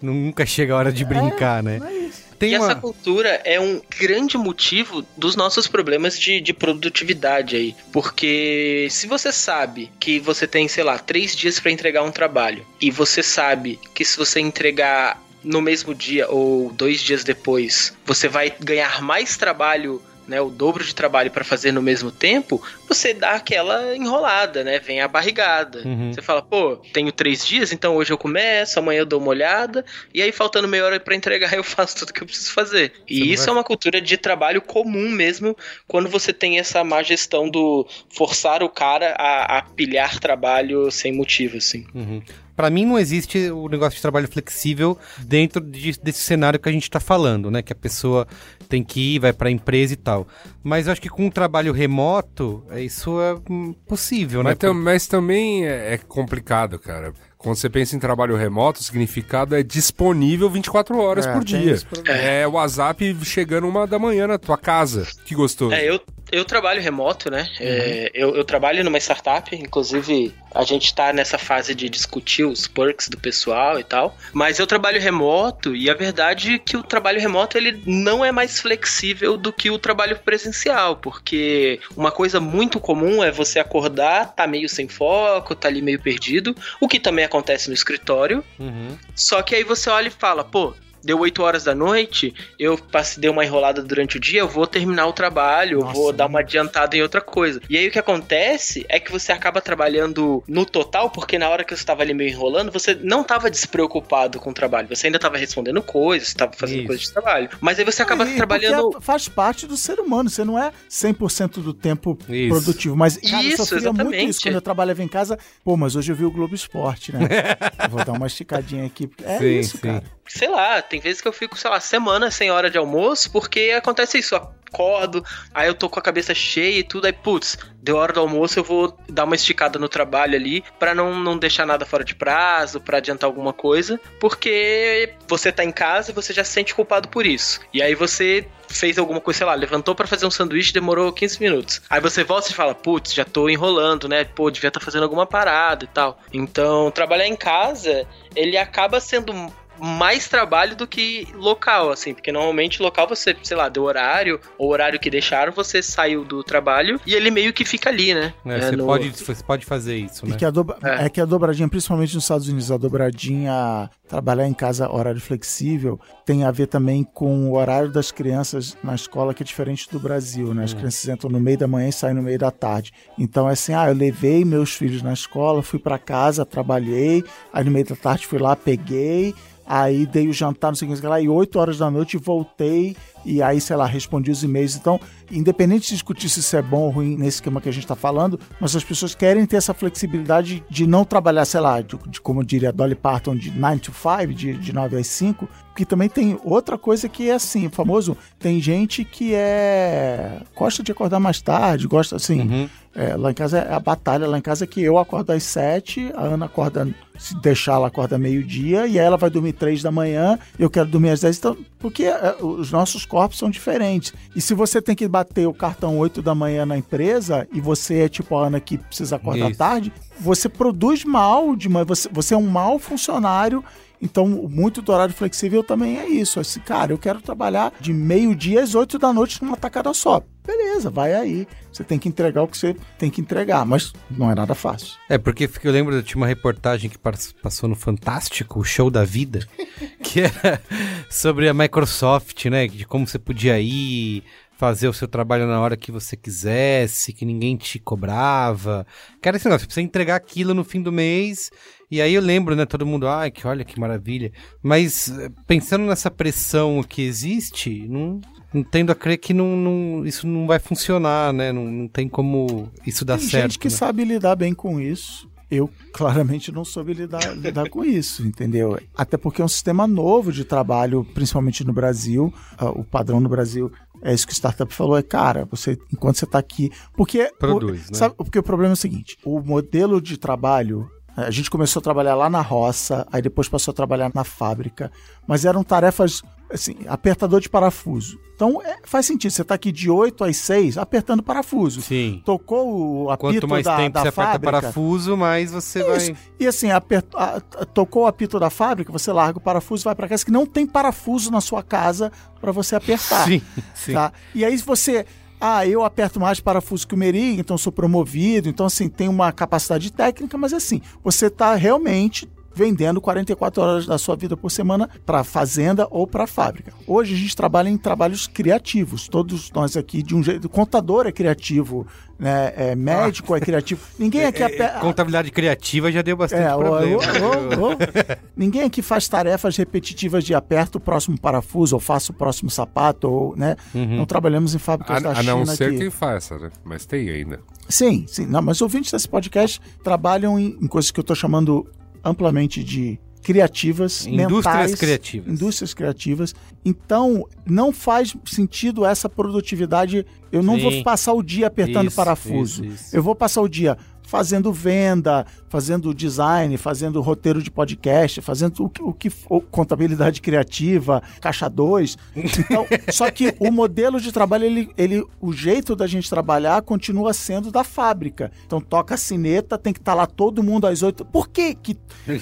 Nunca chega a hora de brincar, né? É isso. Tem e uma. essa cultura é um grande motivo dos nossos problemas de, de produtividade aí. Porque se você sabe que você tem, sei lá, três dias pra entregar um trabalho, e você sabe que se você entregar no mesmo dia ou dois dias depois, você vai ganhar mais trabalho. Né, o dobro de trabalho pra fazer no mesmo tempo, você dá aquela enrolada, né? Vem a barrigada. Uhum. Você fala, pô, tenho três dias, então hoje eu começo, amanhã eu dou uma olhada, e aí faltando meia hora pra entregar, *laughs* eu faço tudo que eu preciso fazer. Você E isso vai- é uma cultura de trabalho comum mesmo, quando você tem essa má gestão do forçar o cara a, a pilhar trabalho sem motivo, assim. Uhum. Pra mim não existe o negócio de trabalho flexível dentro de- desse cenário que a gente tá falando, né? Que a pessoa tem que ir, vai pra empresa e tal. Mas eu acho que com um trabalho remoto, é, isso é hum, possível, né? Mas, tam- mas também é é complicado, cara. Quando você pensa em trabalho remoto, o significado é disponível 24 horas É, por dia. problema. É o WhatsApp chegando uma da manhã na tua casa. Que gostoso. É, eu, eu trabalho remoto, né? Uhum. É, eu, eu trabalho numa startup, inclusive a gente tá nessa fase de discutir os perks do pessoal e tal. Mas eu trabalho remoto e a verdade é que o trabalho remoto ele não é mais flexível do que o trabalho presencial, porque uma coisa muito comum é você acordar, tá meio sem foco, tá ali meio perdido, o que também acontece no escritório. Uhum. Só que aí você olha e fala, pô, deu 8 horas da noite, eu passei, dei uma enrolada durante o dia, eu vou terminar o trabalho, eu Nossa, vou dar uma adiantada em outra coisa. E aí o que acontece é que você acaba trabalhando no total, porque na hora que você estava ali meio enrolando, você não estava despreocupado com o trabalho, você ainda estava respondendo coisas, estava fazendo coisas de trabalho. Mas aí você acaba E trabalhando... porque faz parte do ser humano, você não é 100% do tempo Isso. produtivo. Mas, cara, eu Isso, sofria muito exatamente. isso quando eu trabalhava em casa. Pô, mas hoje eu vi o Globo Esporte, né? *laughs* eu vou dar uma esticadinha aqui. É Sim, isso, sim. cara. Sei lá, tem vezes que eu fico, sei lá, semana sem hora de almoço, porque acontece isso, acordo, aí eu tô com a cabeça cheia e tudo, aí putz, deu hora do almoço, eu vou dar uma esticada no trabalho ali, pra não, não deixar nada fora de prazo, pra adiantar alguma coisa, porque você tá em casa e você já se sente culpado por isso. E aí você fez alguma coisa, sei lá, levantou pra fazer um sanduíche, demorou 15 minutos. Aí você volta e fala, putz, já tô enrolando, né? Pô, devia estar fazendo alguma parada e tal. Então, trabalhar em casa, ele acaba sendo mais trabalho do que local, assim, porque normalmente local você, sei lá, deu horário, ou horário que deixaram, você saiu do trabalho e ele meio que fica ali, né? É, É, você, no- pode, você pode fazer isso, E né? que a dobra- É. é. que a dobradinha, principalmente nos Estados Unidos, a dobradinha trabalhar em casa horário flexível tem a ver também com o horário das crianças na escola que é diferente do Brasil, né? As crianças entram no meio da manhã e saem no meio da tarde. Então é assim, ah, eu levei meus filhos na escola, fui para casa, trabalhei, aí no meio da tarde fui lá, peguei, aí dei o jantar, não sei o que lá, e 8 horas da noite voltei e aí, sei lá, respondi os e-mails. Então, independente de discutir se isso é bom ou ruim nesse esquema que a gente está falando, mas as pessoas querem ter essa flexibilidade de não trabalhar, sei lá, de, de- como diria Dolly Parton, de 9 to 5, de, de 9 às 5, porque também tem outra coisa que é assim, o famoso, tem gente que é... gosta de acordar mais tarde, gosta assim... Uhum. É, lá em casa é a batalha, lá em casa é que eu acordo às sete, a Ana acorda, se deixar, ela acorda meio-dia, e aí ela vai dormir três da manhã, eu quero dormir às dez, então, porque é, os nossos corpos são diferentes. E se você tem que bater o cartão 8 da manhã na empresa, e você é tipo a Ana que precisa acordar Isso. tarde, você produz mal de você, você é um mau funcionário. Então, muito do horário flexível também é isso. Assim, cara, eu quero trabalhar de meio-dia às 8 da noite numa tacada só. Beleza, vai aí. Você tem que entregar o que você tem que entregar, mas não é nada fácil. É, porque eu lembro, tinha uma reportagem que pas- passou no Fantástico, o Show da Vida, *laughs* que era sobre a Microsoft, né? De como você podia ir fazer o seu trabalho na hora que você quisesse, que ninguém te cobrava. Cara, esse negócio, você precisa entregar aquilo no fim do mês. E aí eu lembro, né, todo mundo, ai, que olha que maravilha. Mas eh, pensando nessa pressão que existe, não, não tendo a crer que não, não- isso não vai funcionar, né? Não, não tem como isso dar Tem certo. gente que né? sabe lidar bem com isso. Eu *laughs* claramente não soube lidar, lidar com isso, entendeu? Até porque é um sistema novo de trabalho, principalmente no Brasil. Ah, o padrão no Brasil é isso que o startup falou: é cara, você enquanto você está aqui. Porque. Produz, o- né? sabe, porque o problema é o seguinte: o modelo de trabalho. A gente começou a trabalhar lá na roça, aí depois passou a trabalhar na fábrica, mas eram tarefas assim, apertador de parafuso. Então é, faz sentido, você está aqui de 8 às 6 apertando parafuso. Sim. Tocou o apito Quanto mais da, tempo da você fábrica, aperta parafuso, mais você Isso. vai. E assim, aperto, a- tocou o apito da fábrica, você larga o parafuso e vai para casa, que não tem parafuso na sua casa para você apertar. Sim, sim. Tá? E aí você. Ah, eu aperto mais parafuso que o Meri, então sou promovido. Então, assim, tem uma capacidade técnica, mas assim, você está realmente vendendo 44 horas da sua vida por semana para fazenda ou para fábrica. Hoje a gente trabalha em trabalhos criativos. Todos nós aqui, de um jeito. Contador é criativo, né? É, médico é criativo. *laughs* Ninguém aqui É, aperta. contabilidade criativa já deu bastante É, problema. *laughs* Ninguém aqui faz tarefas repetitivas de aperto o próximo parafuso ou faço o próximo sapato, ou, né? Não trabalhamos em fábricas da A, a China não ser aqui. quem faça, né? Mas tem ainda. Sim, sim. Não, mas ouvintes desse podcast trabalham em, em coisas que eu estou chamando amplamente de criativas, Indústrias mentais, criativas. Indústrias criativas. Então, não faz sentido essa produtividade. Eu não Sim. vou passar o dia apertando Isso, parafuso. isso, isso. Eu vou passar o dia fazendo venda, fazendo design, fazendo roteiro de podcast, fazendo o que, o que for, contabilidade criativa, caixa 2. Então, *laughs* só que o modelo de trabalho, ele, ele, o jeito da gente trabalhar continua sendo da fábrica. Então, toca a sineta, tem que estar lá todo mundo às oito. Por que que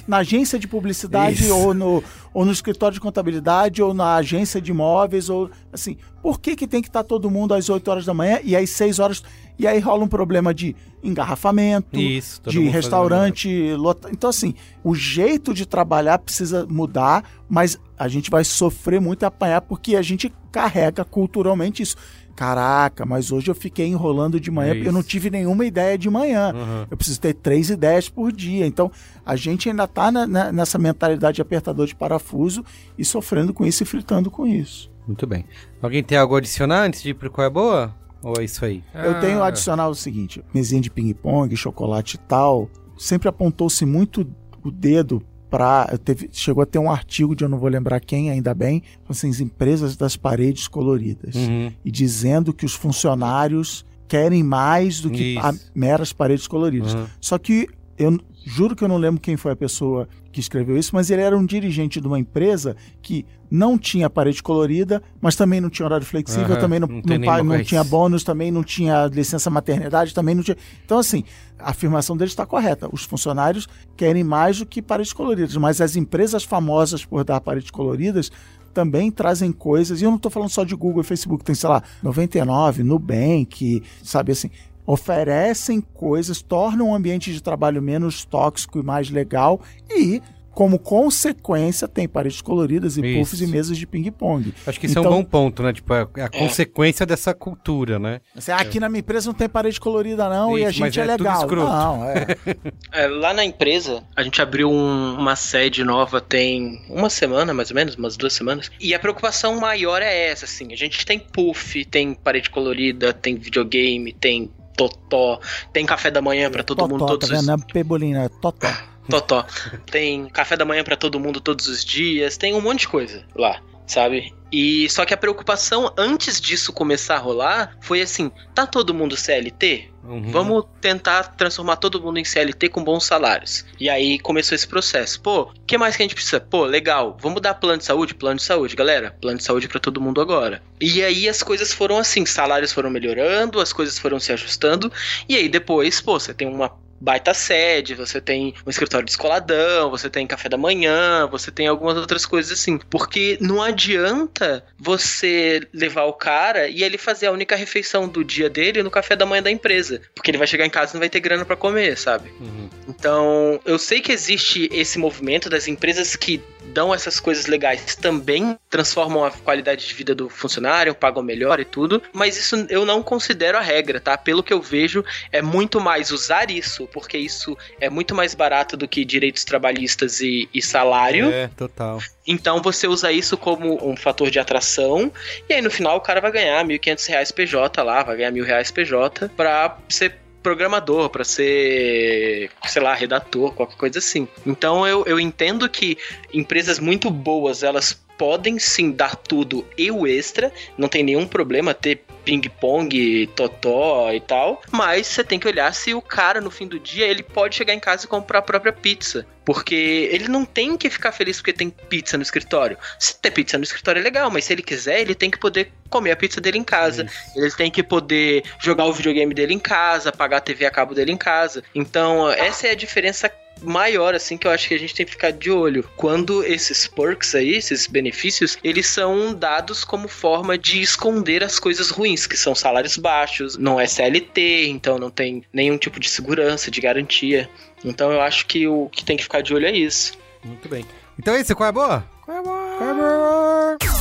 na agência de publicidade Isso. ou no, ou no escritório de contabilidade ou na agência de imóveis ou assim, por que que tem que estar todo mundo às 8 horas da manhã e às 6 horas e aí rola um problema de engarrafamento, Isso, de restaurante lota... Então assim, o jeito de trabalhar precisa mudar, mas a gente vai sofrer muito e apanhar porque a gente carrega culturalmente isso. Caraca, mas hoje eu fiquei enrolando de manhã É porque eu não tive nenhuma ideia de manhã. Uhum. Eu preciso ter três ideias por dia. Então, a gente ainda está nessa mentalidade de apertador de parafuso e sofrendo com isso e fritando com isso. Muito bem. Alguém tem algo a adicionar antes de ir pro qual é boa? Ou é isso aí? Eu tenho a Ah, adicionar o seguinte: mesinha de ping-pong, chocolate e tal. Sempre apontou-se muito o dedo para. Chegou a ter um artigo de eu não vou lembrar quem, ainda bem, assim, as empresas das paredes coloridas. Uhum. E dizendo que os funcionários querem mais do que a meras paredes coloridas. Uhum. Só que eu juro que eu não lembro quem foi a pessoa que escreveu isso, mas ele era um dirigente de uma empresa que não tinha parede colorida, mas também não tinha horário flexível, Aham, também não, não não, não tinha bônus, também não tinha licença maternidade, também não tinha. Então, assim, a afirmação dele está correta. Os funcionários querem mais do que paredes coloridas, mas as empresas famosas por dar paredes coloridas também trazem coisas, e eu não estou falando só de Google e Facebook, tem, sei lá, 99, Nubank, sabe assim, oferecem coisas, tornam o ambiente de trabalho menos tóxico e mais legal e, como consequência, tem paredes coloridas e Isso. puffs e mesas de ping-pong. Acho que isso é Então- um bom ponto, né? Tipo, é é a consequência dessa cultura, né? Assim, ah, aqui na minha empresa não tem parede colorida não e a Isso, mas gente é, é legal. Não, é. *laughs* É, lá na empresa, a gente abriu um- uma sede nova tem uma semana, mais ou menos, umas duas semanas. E a preocupação maior é essa, assim. A gente tem puff, tem parede colorida, tem videogame, tem totó, tem café da manhã pra todo Totó, mundo todos tá os vendo? Não é pebolina, é totó. Totó. Tem café da manhã pra todo mundo todos os dias, tem um monte de coisa lá, sabe? E só que a preocupação antes disso começar a rolar foi assim: tá todo mundo CLT? Uhum. Vamos tentar transformar todo mundo em CLT com bons salários. E aí começou esse processo. Pô, o que mais que a gente precisa? Pô, legal, vamos dar plano de saúde? Plano de saúde, galera. Plano de saúde pra todo mundo agora. E aí as coisas foram assim, salários foram melhorando, as coisas foram se ajustando. E aí depois, pô, você tem uma baita sede, você tem um escritório descoladão, você tem café da manhã, você tem algumas outras coisas assim. Porque não adianta você levar o cara e ele fazer a única refeição do dia dele no café da manhã da empresa. Porque ele vai chegar em casa e não vai ter grana pra comer, sabe? Uhum. Então, eu sei que existe esse movimento das empresas que dão essas coisas legais também transformam a qualidade de vida do funcionário, pagam melhor e tudo, mas isso eu não considero a regra, tá? Pelo que eu vejo, é muito mais usar isso, porque isso é muito mais barato do que direitos trabalhistas e, e salário. É, total. Então você usa isso como um fator de atração, e aí no final o cara vai ganhar 1.500 reais PJ lá, vai ganhar mil reais PJ pra ser programador, pra ser, sei lá, redator, qualquer coisa assim. Então eu, eu entendo que empresas muito boas, elas podem sim dar tudo e o extra, não tem nenhum problema ter ping-pong, totó e tal, mas você tem que olhar se o cara no fim do dia ele pode chegar em casa e comprar a própria pizza. Porque ele não tem que ficar feliz porque tem pizza no escritório. Se ter pizza no escritório é legal, mas se ele quiser, ele tem que poder comer a pizza dele em casa. Ele tem que poder jogar o videogame dele em casa, pagar a TV a cabo dele em casa. Então, essa é a diferença maior, assim, que eu acho que a gente tem que ficar de olho. Quando esses perks aí, esses benefícios, eles são dados como forma de esconder as coisas ruins, que são salários baixos, não é CLT, então não tem nenhum tipo de segurança, de garantia. Então eu acho que o que tem que ficar de olho é isso. Muito bem. Então é isso, qual é a boa? Qual é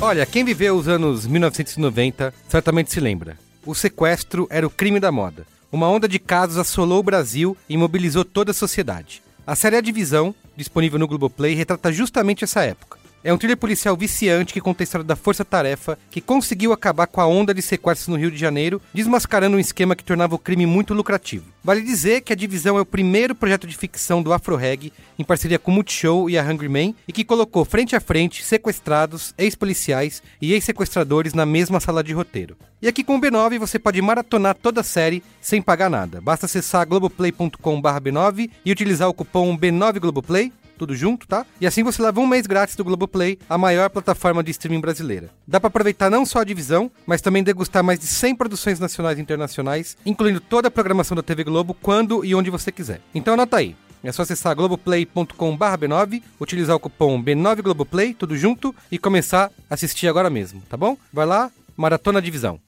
Olha, quem viveu os anos 1990 certamente se lembra. O sequestro era o crime da moda. Uma onda de casos assolou o Brasil e mobilizou toda a sociedade. A série A Divisão, disponível no Globoplay, retrata justamente essa época. É um thriller policial viciante que conta a história da Força Tarefa, que conseguiu acabar com a onda de sequestros no Rio de Janeiro, desmascarando um esquema que tornava o crime muito lucrativo. Vale dizer que a divisão é o primeiro projeto de ficção do Afroreg, em parceria com o Multishow e a Hungry Man, e que colocou frente a frente sequestrados, ex-policiais e ex-sequestradores na mesma sala de roteiro. E aqui com o B9 você pode maratonar toda a série sem pagar nada. Basta acessar globoplay.com/b9 e utilizar o cupom B9Globoplay tudo junto, tá? E assim você leva um mês grátis do Globoplay, a maior plataforma de streaming brasileira. Dá para aproveitar não só a divisão, mas também degustar mais de 100 produções nacionais e internacionais, incluindo toda a programação da TV Globo, quando e onde você quiser. Então anota aí. É só acessar globoplay.com/b9, utilizar o cupom B9Globoplay, tudo junto, e começar a assistir agora mesmo, tá bom? Vai lá, Maratona Divisão.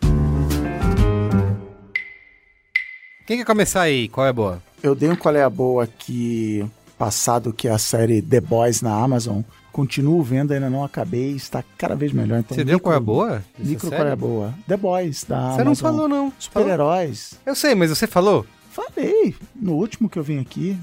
Quem quer começar aí? Qual é a boa? Eu dei um qual é a boa aqui passado que a série The Boys na Amazon. Continuo vendo, ainda não acabei, está cada vez melhor. Então, Você deu qual é a micro- boa? Micro qual é a boa? The Boys da Você Amazon. não falou, não. Super-heróis. Eu sei, mas você falou? Falei, no último que eu vim aqui.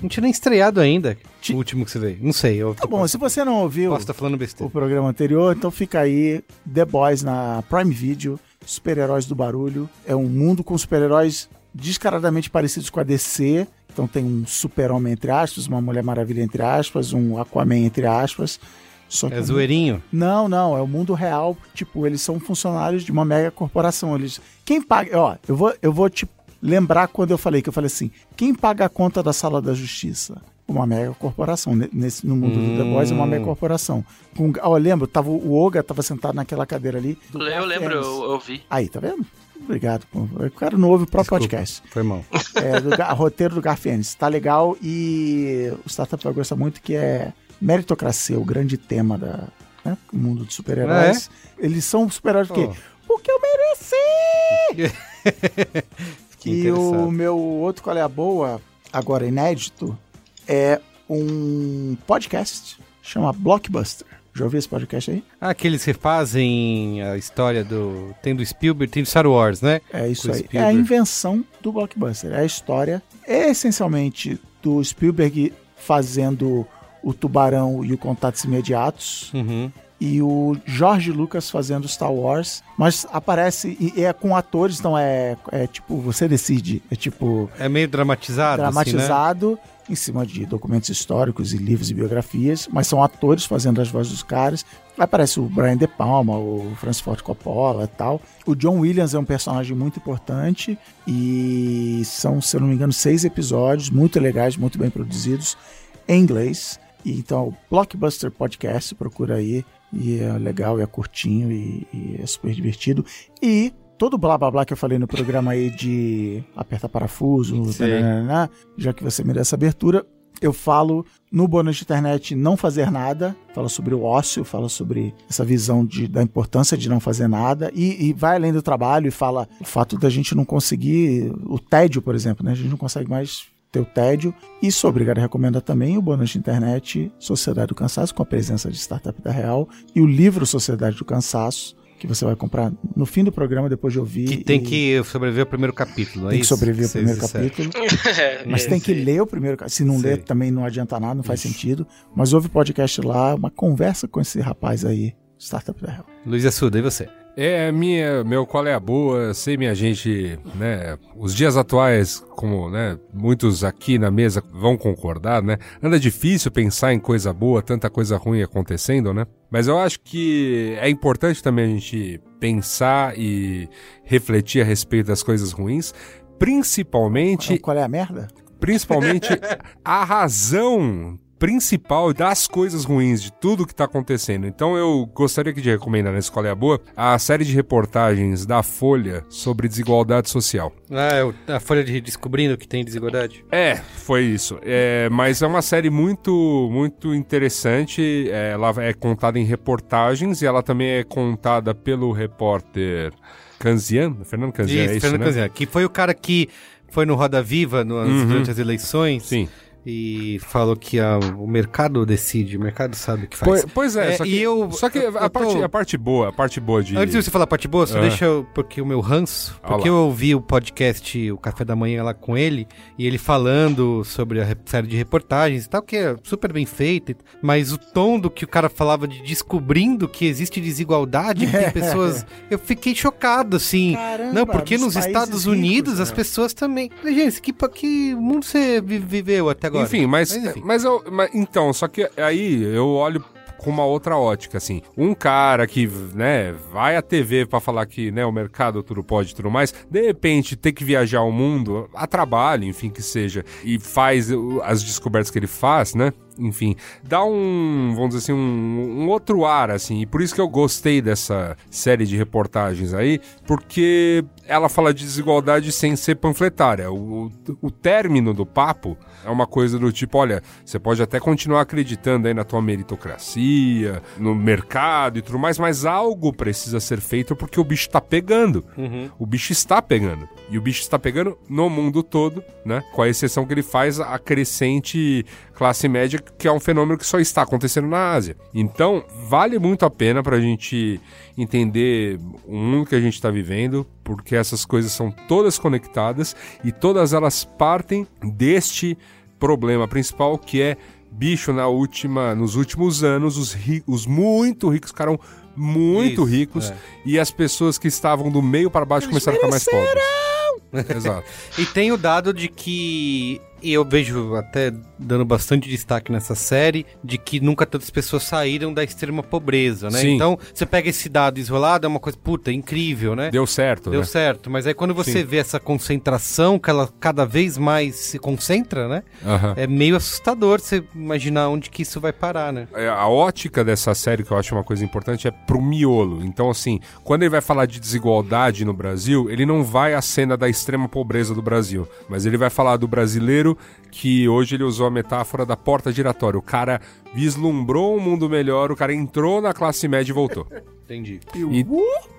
Não tinha nem estreado ainda. O último que você veio. Não sei. Eu Tá bom, se você não ouviu posso estar falando o besteira. programa anterior, então fica aí The Boys na Prime Video, super-heróis do barulho. É um mundo com super-heróis descaradamente parecidos com a DC. Então tem um super-homem entre aspas, uma Mulher Maravilha entre aspas, um Aquaman entre aspas. Só que É zoeirinho? Não, não, é o mundo real. Tipo, eles são funcionários de uma mega corporação. Eles, quem paga, ó, eu vou, eu vou te lembrar quando eu falei que eu falei assim, quem paga a conta da sala da justiça? Uma mega corporação. Ne- Nesse, no mundo do The Boys é uma mega corporação. Com, ó, eu lembro, tava, o Oga tava sentado naquela cadeira ali. Eu lembro, eu, eu vi. Aí, tá vendo? Obrigado. pô. O cara não ouve o próprio Desculpa, podcast. Foi mal. *laughs* É, do roteiro do Garfienes. Tá legal e o Startup vai gostar muito que é meritocracia, o grande tema da né, o mundo de super-heróis. Eles são super-heróis porque, Oh. porque eu mereci! *laughs* E o meu outro qual é a boa, agora inédito, é um podcast chama Blockbuster. Já ouviu esse podcast aí? Ah, aqueles que fazem a história do. Tem do Spielberg, tem do Star Wars, né? É isso Com aí. É a invenção do blockbuster. É a história, é essencialmente do Spielberg fazendo o Tubarão e o Contatos Imediatos Uhum. E o George Lucas fazendo Star Wars, mas aparece e é com atores, então é, é tipo você decide, é tipo É meio dramatizado. Assim, né? dramatizado em cima de documentos históricos e livros e biografias, mas são atores fazendo as vozes dos caras. Aparece o Brian De Palma, o Francis Ford Coppola e tal. O John Williams é um personagem muito importante e são, se eu não me engano, seis episódios muito legais, muito bem produzidos em inglês. E então, o Blockbuster Podcast, procura aí. E é legal, é curtinho e, e é super divertido. E todo o blá blá blá que eu falei no programa aí de apertar parafuso, já que você me deu essa abertura, eu falo no bônus de internet não fazer nada, falo sobre o ócio, falo sobre essa visão de, da importância de não fazer nada e, e vai além do trabalho e fala o fato da gente não conseguir, o tédio, por exemplo, né? A gente não consegue mais ter o tédio. E sou obrigado a recomendar também o bônus de internet Sociedade do Cansaço, com a presença de Startup da Real, e o livro Sociedade do Cansaço, que você vai comprar no fim do programa, depois de ouvir. Que tem e que sobreviver ao primeiro capítulo. é tem que isso? sobreviver ao Vocês primeiro disseram. capítulo. *laughs* Mas É, tem que ler o primeiro. ca- Se não Sei. ler, também não adianta nada, não faz sentido. Mas houve podcast lá, uma conversa com esse rapaz aí, Startup da Real. Luiz Assuda, e você? É, minha, meu qual é a boa, sei minha gente, né, os dias atuais, como, né, muitos aqui na mesa vão concordar, né, anda difícil pensar em coisa boa, tanta coisa ruim acontecendo, né, mas eu acho que é importante também a gente pensar e refletir a respeito das coisas ruins, principalmente, Qual é a merda? principalmente *laughs* a razão principal das coisas ruins, de tudo que tá acontecendo. Então eu gostaria de recomendar na Escola é a Boa a série de reportagens da Folha sobre desigualdade social. Ah, é a folha de descobrindo que tem desigualdade. É, foi isso. É, mas é uma série muito, muito interessante. É, ela é contada em reportagens e ela também é contada pelo repórter Canzian, Fernando Canzian, é isso, Fernando né? Canzian, que foi o cara que foi no Roda Viva no- Uhum. durante as eleições Sim. E falou que ah, o mercado decide, o mercado sabe o que faz. Pois, pois é, É, só que, e eu- só que eu- a, eu tô- parte, a parte boa, a parte boa de... Antes de você falar parte boa, só Ah. deixa eu. Porque o meu ranço. Porque lá. eu ouvi o podcast, o Café da Manhã lá com ele, e ele falando sobre a série de reportagens e tal, que é super bem feita, mas o tom do que o cara falava de descobrindo que existe desigualdade, que tem *laughs* pessoas. Eu fiquei chocado, assim. Caramba, Não, porque nos Estados ricos, Unidos né? as pessoas também. Gente, que, pa- que mundo você vi- viveu até agora? Enfim, mas, enfim. mas, eu, mas- então, só que aí eu olho com uma outra ótica, assim. Um cara que, né, vai à TV pra falar que, né, o mercado tudo pode e tudo mais, de repente ter que viajar ao mundo, a trabalho, enfim, que seja, e faz as descobertas que ele faz, né? Enfim, dá um, vamos dizer assim, um, um outro ar, assim, e por isso que eu gostei dessa série de reportagens aí, porque ela fala de desigualdade sem ser panfletária. O, o término do papo é uma coisa do tipo, olha, você pode até continuar acreditando aí na tua meritocracia, no mercado e tudo mais, mas algo precisa ser feito porque o bicho tá pegando. O bicho está pegando. E o bicho está pegando no mundo todo, né? Com a exceção que ele faz a crescente classe média, que é um fenômeno que só está acontecendo na Ásia. Então, vale muito a pena pra gente entender o mundo que a gente está vivendo, porque essas coisas são todas conectadas e todas elas partem deste problema principal que é bicho na última nos últimos anos os, ri- os muito ricos ficaram muito Isso, ricos é. e as pessoas que estavam do meio para baixo começaram a ficar mais pobres. Exato. *laughs* E tem o dado de que e eu vejo até dando bastante destaque nessa série de que nunca tantas pessoas saíram da extrema pobreza, né? Sim. Então, você pega esse dado isolado, é uma coisa, puta, incrível, né? Deu certo, Deu né? certo, mas aí quando você Sim. vê essa concentração, que ela cada vez mais se concentra, né? Aham. É meio assustador você imaginar onde que isso vai parar, né? É, a ótica dessa série, que eu acho uma coisa importante, é pro miolo. Então, assim, quando ele vai falar de desigualdade no Brasil, ele não vai à cena da extrema pobreza do Brasil, mas ele vai falar do brasileiro que hoje ele usou a metáfora da porta giratória. O cara vislumbrou um mundo melhor, o cara entrou na classe média e voltou. Entendi. E-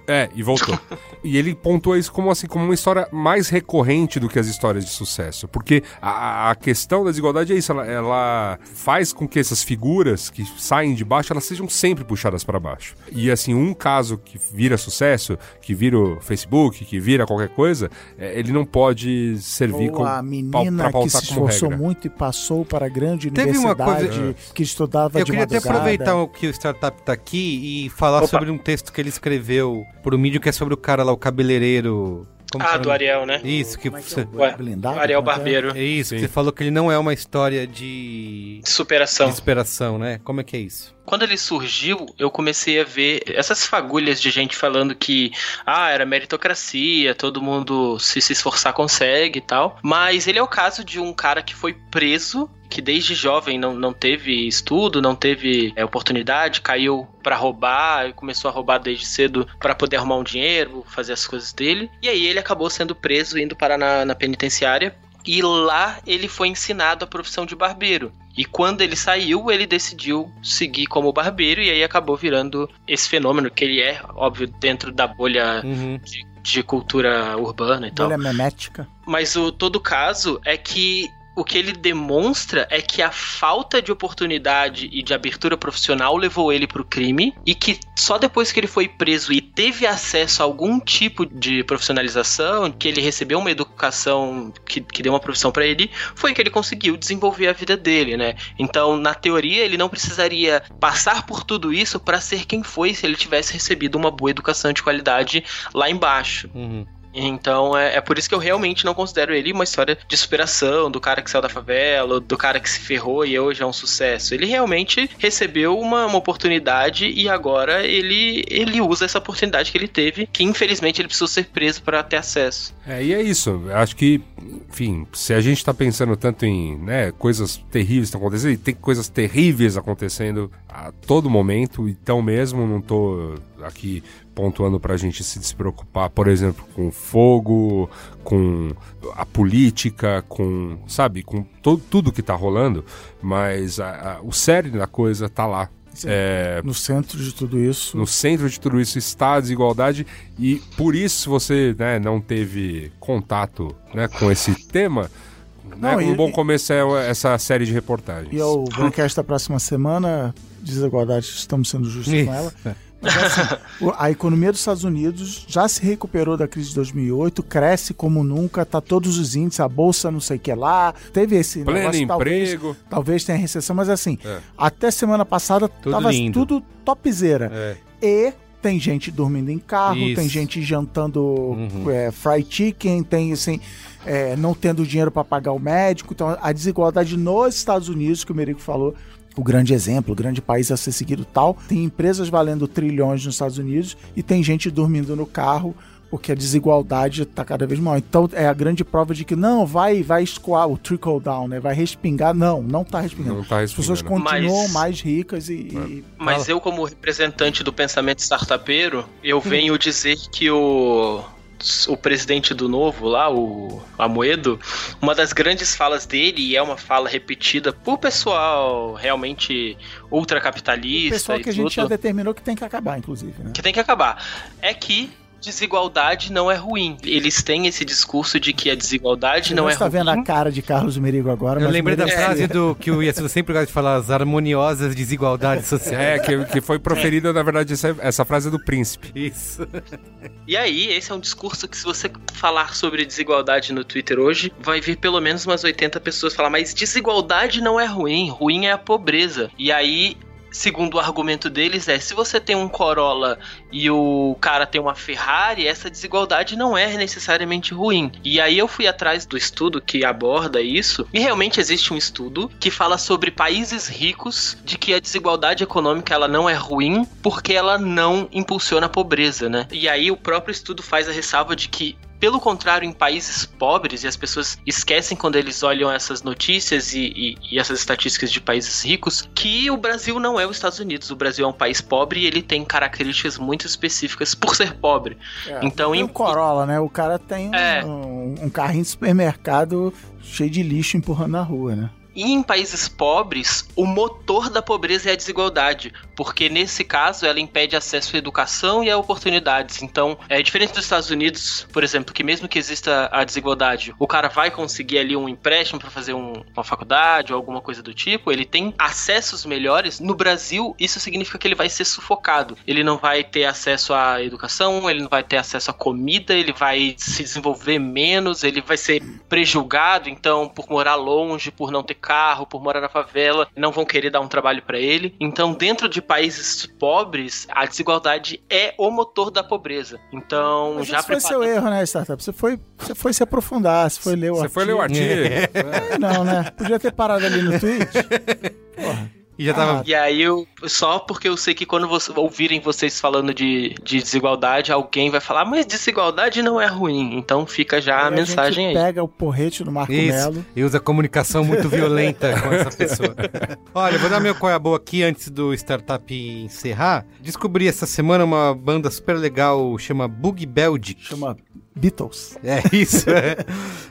é, e voltou. *laughs* e ele pontua isso como assim, como uma história mais recorrente do que as histórias de sucesso. Porque a, a questão da desigualdade é isso, ela, ela faz com que essas figuras que saem de baixo, elas sejam sempre puxadas para baixo. E assim, um caso que vira sucesso, que vira o Facebook, que vira qualquer coisa, é, ele não pode servir Ou como a menina pra que pautar se esforçou regra. muito e passou para a grande Teve uma universidade coisa- que estudava Eu de queria até madrugada. aproveitar que o Startup tá aqui e falar Opa. sobre um texto que ele escreveu pro mídia que é sobre o cara lá, o cabeleireiro. Como que Ah, do? Ariel, né? Isso, que é que você... é o Ué, blindado? Ariel é que é? Barbeiro. É isso, que Sim. você falou que ele não é uma história de Superação. desesperação, né? Como é que é isso? Quando ele surgiu, eu comecei a ver essas fagulhas de gente falando que, ah, era meritocracia, todo mundo se se esforçar consegue e tal. Mas ele é o caso de um cara que foi preso, que desde jovem não, não teve estudo, não teve é, oportunidade, caiu pra roubar começou a roubar desde cedo pra poder arrumar um dinheiro, fazer as coisas dele. E aí ele acabou sendo preso, indo parar na, na penitenciária. E lá ele foi ensinado a profissão de barbeiro. E quando ele saiu, ele decidiu seguir como barbeiro e aí acabou virando esse fenômeno que ele é, óbvio, dentro da bolha Uhum. de, de cultura urbana e tal. Bolha memética. Mas o todo caso é que o que ele demonstra é que a falta de oportunidade e de abertura profissional levou ele pro crime e que só depois que ele foi preso e teve acesso a algum tipo de profissionalização, que ele recebeu uma educação que, que deu uma profissão para ele, foi que ele conseguiu desenvolver a vida dele, né? Então, na teoria, ele não precisaria passar por tudo isso para ser quem foi se ele tivesse recebido uma boa educação de qualidade lá embaixo. Uhum. Então é, é, por isso que eu realmente não considero ele uma história de superação, do cara que saiu da favela, do cara que se ferrou e hoje é um sucesso. Ele realmente recebeu uma, uma oportunidade e agora ele, ele usa essa oportunidade que ele teve, que infelizmente ele precisou ser preso para ter acesso. É, e é isso. Acho que, enfim, se a gente tá pensando tanto em né, coisas terríveis estão acontecendo, e tem coisas terríveis acontecendo a todo momento, então mesmo não tô aqui pontuando para a gente se despreocupar, por exemplo, com fogo, com a política, com, sabe, com to tudo que está rolando, mas a, a, o cerne da coisa está lá. É, no centro de tudo isso. No centro de tudo isso está a desigualdade e por isso você né, não teve contato né, com esse tema, né, não, né, um bom começo é essa série de reportagens. E é o Braincast da próxima semana, desigualdade, estamos sendo justos com ela. *laughs* Mas, assim, *laughs* a economia dos Estados Unidos já se recuperou da crise de 2008, cresce como nunca, tá todos os índices, a bolsa não sei o que lá, teve esse Pleno negócio, emprego. Talvez, talvez tenha recessão, mas assim, é. até semana passada tudo tava lindo. tudo topzera. É. E tem gente dormindo em carro, Isso. tem gente jantando uhum. é, fried chicken, tem assim, é, não tendo dinheiro para pagar o médico. Então a desigualdade nos Estados Unidos, que o Merico falou, o grande exemplo, o grande país a ser seguido tal. Tem empresas valendo trilhões nos Estados Unidos e tem gente dormindo no carro porque a desigualdade está cada vez maior. Então é a grande prova de que não vai vai escoar o trickle down, né? Vai respingar. Não, não está respingando. Não tá respingando. As pessoas continuam mas, mais ricas e. e... Mas eu, como representante do pensamento startupeiro, eu hum. venho dizer que o o presidente do Novo lá, o Amoedo, uma das grandes falas dele, e é uma fala repetida por pessoal realmente ultracapitalista. Pessoal que a gente já determinou que tem que acabar, inclusive. Né? Que tem que acabar. É que desigualdade não é ruim. Eles têm esse discurso de que a desigualdade Você não é ruim. Você tá vendo a cara de Carlos Merigo agora. Eu lembrei da frase do que o Yasuda sempre gosta de falar, as harmoniosas desigualdades sociais. É, que, que foi proferida, é. na verdade, essa, essa frase é do príncipe. Isso. E aí, esse é um discurso que se você falar sobre desigualdade no Twitter hoje, vai vir pelo menos umas 80 pessoas falar, mas desigualdade não é ruim, ruim é a pobreza. E aí segundo o argumento deles, é se você tem um Corolla e o cara tem uma Ferrari, essa desigualdade não é necessariamente ruim. E aí eu fui atrás do estudo que aborda isso, e realmente existe um estudo que fala sobre países ricos de que a desigualdade econômica ela não é ruim porque ela não impulsiona a pobreza, né? E aí o próprio estudo faz a ressalva de que pelo contrário, em países pobres, e as pessoas esquecem quando eles olham essas notícias e, e, e, essas estatísticas de países ricos, que o Brasil não é os Estados Unidos. O Brasil é um país pobre e ele tem características muito específicas por ser pobre. É, então, em... o Corolla, né? O cara tem é. um, um carrinho de supermercado cheio de lixo empurrando na rua, né? E em países pobres, o motor da pobreza é a desigualdade, porque nesse caso ela impede acesso à educação e a oportunidades. Então, é diferente dos Estados Unidos, por exemplo, que mesmo que exista a desigualdade, o cara vai conseguir ali um empréstimo para fazer um, uma faculdade ou alguma coisa do tipo, ele tem acessos melhores. No Brasil, isso significa que ele vai ser sufocado. Ele não vai ter acesso à educação, ele não vai ter acesso à comida, ele vai se desenvolver menos, ele vai ser prejulgado, então, por morar longe, por não ter carro, por morar na favela, não vão querer dar um trabalho para ele. Então, dentro de países pobres, a desigualdade é o motor da pobreza. Então, Mas já esse foi seu erro, né, startup? Você foi, você foi se aprofundar, você foi ler o você artigo. Você foi ler o artigo. É. não, né? Podia ter parado ali no tweet. *laughs* Porra. E já tava. Ah, e aí eu. Só porque eu sei que quando você, ouvirem vocês falando de, de desigualdade, alguém vai falar, mas desigualdade não é ruim. Então fica já aí a mensagem a aí. Pega o porrete do Marco Isso, Melo. E usa comunicação muito *laughs* violenta com essa pessoa. Olha, eu vou dar meu qual é boa aqui antes do startup encerrar. Descobri essa semana uma banda super legal, chama Bug Belgic. Chama Beatles. É isso. É.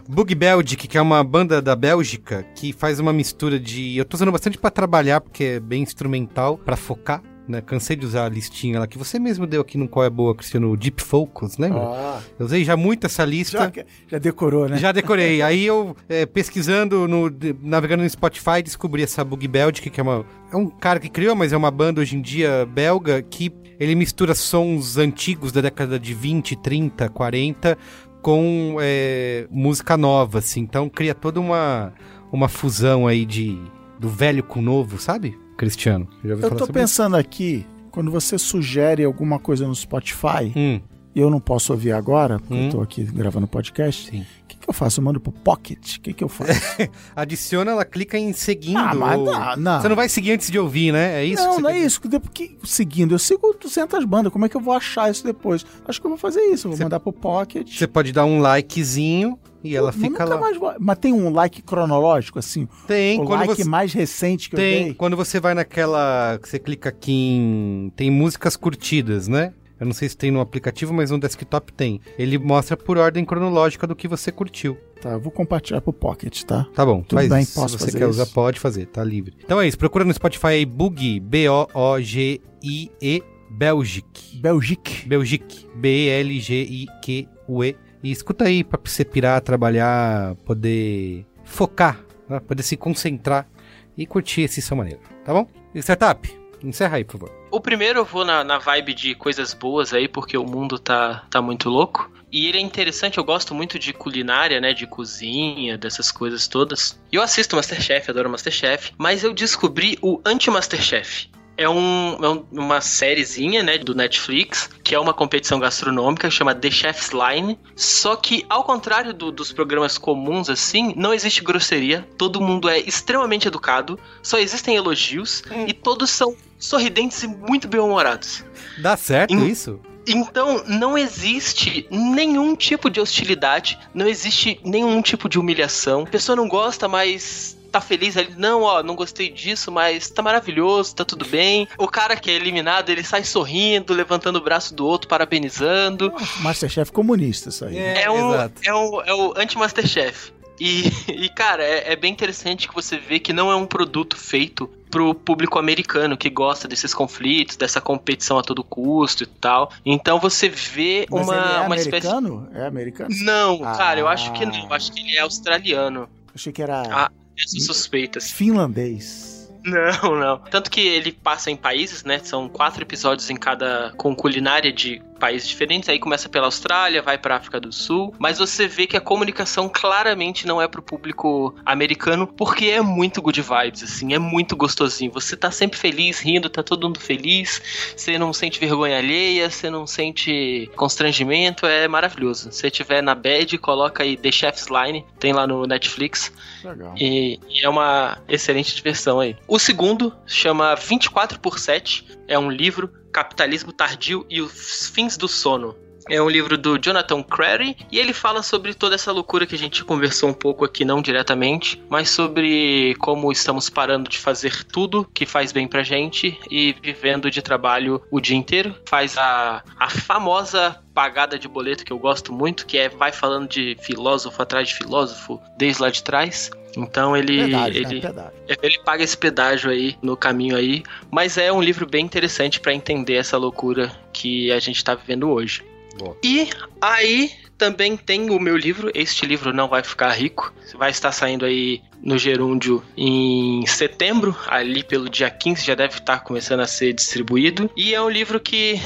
Bug Belgic, que é uma banda da Bélgica que faz uma mistura de. Eu tô usando bastante para trabalhar, porque é bem instrumental, para focar né? Cansei de usar a listinha lá que você mesmo deu aqui no Qual é Boa, Cristiano, o Deep Focus, lembra? Ah, Eu usei já muito essa lista. já, já decorou, né? Já decorei. Aí eu, é, pesquisando, no, navegando no Spotify, descobri essa Bug Belgic, que é uma. É um cara que criou, mas é uma banda hoje em dia belga que ele mistura sons antigos da década de 20, 30, 40 com é, música nova, assim. Então cria toda uma, uma fusão aí de do velho com o novo, sabe? Cristiano. Eu sobre pensando aqui, quando você sugere alguma coisa no Spotify, isso? Hum, e eu não posso ouvir agora, porque Hum. eu tô aqui gravando podcast, sim. Que, eu faço? Eu mando pro Pocket? O que, que eu faço? *laughs* Adiciona, ela clica em seguindo. ah, mas não, não. Você não vai seguir antes de ouvir, né? É isso? não, não é quer isso. Porque, seguindo, eu sigo 200 bandas. Como é que eu vou achar isso depois? Acho que eu vou fazer isso. Eu vou Você- mandar pro Pocket. Você pode dar um likezinho e ela fica lá. mais Mas tem um like cronológico, assim? Tem, o like você. mais recente que eu Tem, dei? quando você vai naquela. que Você clica aqui em. Tem músicas curtidas, né? Eu não sei se tem no aplicativo, mas no desktop tem. Ele mostra por ordem cronológica do que você curtiu. Tá, eu vou compartilhar pro Pocket, tá? Tá bom, Tudo faz bem, isso. posso Se você quer isso? usar, pode fazer, tá livre. Então é isso, procura no Spotify aí Boogie, B-O-O-G-I-E, Belgic. Belgique. Belgique, B-L-G-I-Q-U-E. E escuta aí pra você pirar, trabalhar, poder focar, né? poder se concentrar e curtir esse som maneiro, tá bom? E startup, encerra aí, por favor. O primeiro eu vou na, na vibe de coisas boas aí, porque o mundo tá, tá muito louco. E ele é interessante, eu gosto muito de culinária, né? De cozinha, dessas coisas todas. E eu assisto Masterchef, adoro Masterchef. Mas eu descobri o Anti-Masterchef. É, um, é um- uma sériezinha, né, do Netflix, que é uma competição gastronômica, chama The Chef's Line. Só que, ao contrário do- dos programas comuns, assim, não existe grosseria. Todo mundo é extremamente educado, só existem elogios e todos são sorridentes e muito bem-humorados. Dá certo Em- isso? Então, não existe nenhum tipo de hostilidade, não existe nenhum tipo de humilhação. A pessoa não gosta, mas tá feliz ali. Não, ó, não gostei disso, mas tá maravilhoso, tá tudo bem. O cara que é eliminado, ele sai sorrindo, levantando o braço do outro, parabenizando. Masterchef comunista, isso aí. É, um, exato. é, um, é o anti-Masterchef. E, *laughs* e, cara, é, é bem interessante que você vê que não é um produto feito pro público americano que gosta desses conflitos, dessa competição a todo custo e tal. Então você vê Mas uma, ele é uma espécie. americano? É americano? Não, Ah. cara, eu acho que não. Eu acho que ele é australiano. Achei que era Ah. Essas suspeitas. finlandês. Não, não. Tanto que ele passa em países, né? São quatro episódios em cada. com culinária de países diferentes. Aí começa pela Austrália, vai pra África do Sul. Mas você vê que a comunicação claramente não é pro público americano, porque é muito good vibes, assim. É muito gostosinho. Você tá sempre feliz, rindo, tá todo mundo feliz. Você não sente vergonha alheia, você não sente constrangimento. É maravilhoso. Se tiver na bed, coloca aí The Chef's Line. Tem lá no Netflix. Legal. E, e é uma excelente diversão aí. O segundo chama 24 por 7. É um livro, Capitalismo Tardio e os Fins do Sono. É um livro do Jonathan Crary e ele fala sobre toda essa loucura que a gente conversou um pouco aqui, não diretamente, mas sobre como estamos parando de fazer tudo que faz bem pra gente e vivendo de trabalho o dia inteiro. Faz a, a famosa pagada de boleto que eu gosto muito, que é vai falando de filósofo atrás de filósofo desde lá de trás. Então ele, Pedágio, ele, né? Ele paga esse pedágio aí no caminho aí, mas é um livro bem interessante pra entender essa loucura que a gente tá vivendo hoje. Boa. E aí também tem o meu livro, Este Livro Não Vai Ficar Rico, vai estar saindo aí no Gerúndio em setembro, ali pelo dia 15 já deve estar começando a ser distribuído, e é um livro que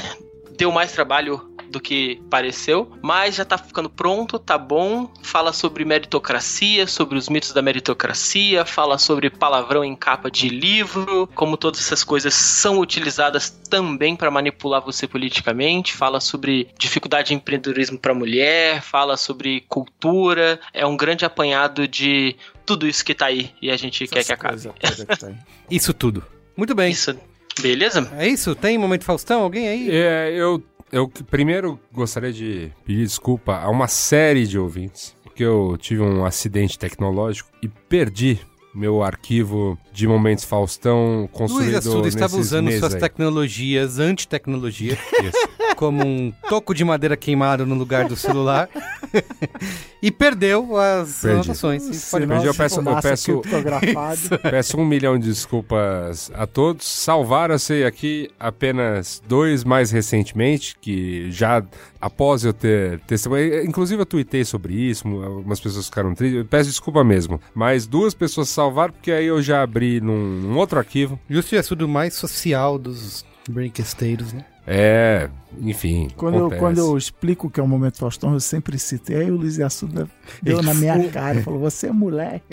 deu mais trabalho do que pareceu, mas já tá ficando pronto, tá bom. Fala sobre meritocracia, sobre os mitos da meritocracia, fala sobre palavrão em capa de livro, como todas essas coisas são utilizadas também para manipular você politicamente, fala sobre dificuldade de empreendedorismo para mulher, fala sobre cultura, é um grande apanhado de tudo isso que tá aí e a gente quer Essas que acabe. que tem. *laughs* Isso tudo. Muito bem. Isso, beleza? É isso? Tem momento Faustão? Alguém aí? É, eu, eu primeiro gostaria de pedir desculpa a uma série de ouvintes, porque eu tive um acidente tecnológico e perdi meu arquivo de Momentos Faustão construído Luiz Assuda estava usando suas aí. tecnologias, anti-tecnologia, *laughs* como um toco de madeira queimado no lugar do celular e perdeu as Perdi. anotações. Isso pode Mas eu peço- eu peço-. *laughs* Peço um milhão de desculpas a todos. Salvaram-se aqui apenas dois mais recentemente, que já após eu ter testemunhado. Inclusive eu tuitei sobre isso, algumas pessoas ficaram tristes. Peço desculpa mesmo. Mas duas pessoas salvaram, porque aí eu já abri num, num outro arquivo. Justo e assunto mais social dos brinquesteiros, né? É, enfim. Quando eu, quando eu explico o que é o Momento Faustão, eu sempre cito. E aí o Luiz Assuda deu na minha cara e falou: Você é moleque.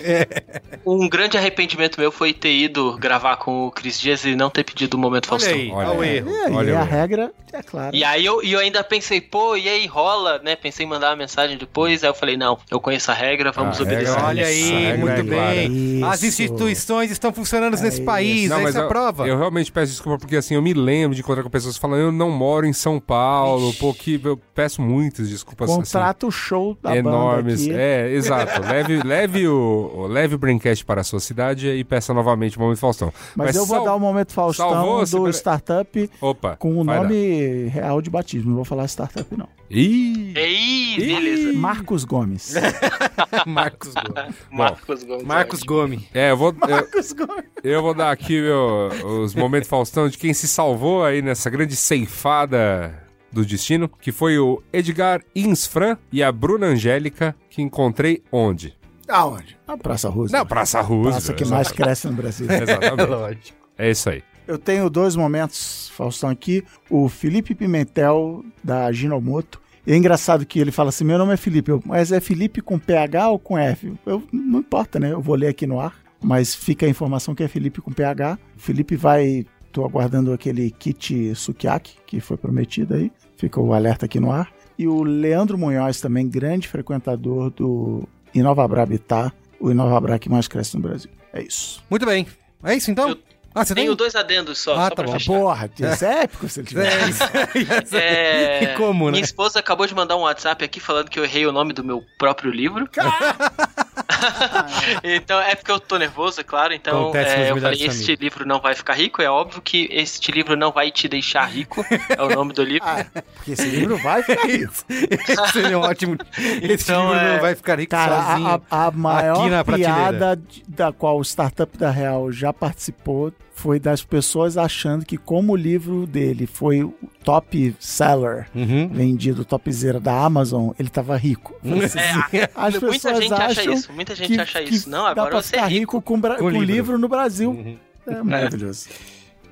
Um grande arrependimento meu foi ter ido gravar com o Cris Dias e não ter pedido o momento Olha Faustão. aí, Olha olha o aí. erro. É, Olha e a eu. regra é clara. E aí eu, e eu ainda pensei, pô, e aí rola, né? Pensei em mandar uma mensagem depois, aí eu falei, não, eu conheço a regra, vamos A obedecer. regra- Olha a aí, muito é bem. As instituições estão funcionando nesse isso. país, Não, mas essa é a eu, prova. eu realmente peço desculpa porque assim, eu me lembro de encontrar com pessoas falando, eu não moro em São Paulo, pô, que eu peço muitas desculpas assim, Contrata o show da enormes. banda aqui. É, exato. *laughs* leve, leve o, leve o Braincast para a sua cidade e peça novamente o Momento Faustão. Mas, eu vou sal- dar o Momento Faustão do pera- Startup Opa. com o nome real de batismo. Não vou falar Startup, não. Ih! Ei, beleza. Marcos Gomes. *laughs* *laughs* Marcos Gomes. Marcos Gomes. Marcos Gomes. É, eu vou, eu, Marcos Gomes. eu vou dar aqui meu, os momentos Faustão de quem se salvou aí nessa grande ceifada do destino, que foi o Edgar Insfran e a Bruna Angélica, que encontrei onde? Aonde? Na Praça Roosevelt. Na Praça Roosevelt. Praça que mais cresce no Brasil. *laughs* Exatamente. Lógico. É isso aí. Eu tenho dois momentos, Faustão, aqui. O Felipe Pimentel, da Ginomoto. É engraçado que ele fala assim: meu nome é Felipe, eu- mas é Felipe com PH ou com F? Eu, não importa, né? Eu vou ler aqui no ar, mas fica a informação que é Felipe com PH. O Felipe vai. Tô aguardando aquele kit Sukiyaki que foi prometido aí. Fica o alerta aqui no ar. E o Leandro Munhoz, também grande frequentador do Inovabra Habitat, o Inovabra que mais cresce no Brasil. É isso. Muito bem. É isso então? Eu Ah, você tem? Tenho dois adendos só, Ah, só tá pra bom. fechar. Porra, isso é épico se ele tiver. É, isso. É, como, né? Minha esposa acabou de mandar um WhatsApp aqui falando que eu errei o nome do meu próprio livro. *laughs* então é porque eu tô nervoso, é claro. Então é, eu falei: este livro não vai ficar rico. É óbvio que este livro não vai te deixar rico. É o nome do livro. Ah, porque esse livro vai ficar rico. Esse seria um ótimo. *laughs* Esse Então, livro é- não vai ficar rico Cara, sozinho. a, a- maior piada da qual o Startup da Real já participou foi das pessoas achando que como o livro dele foi o top seller Uhum. vendido, topzera da Amazon, ele tava rico. *laughs* As muita pessoas gente acha acham isso. Muita gente que, acha que isso. Não, agora você é rico. rico com, Com com livro. livro. no Brasil. Uhum. É maravilhoso.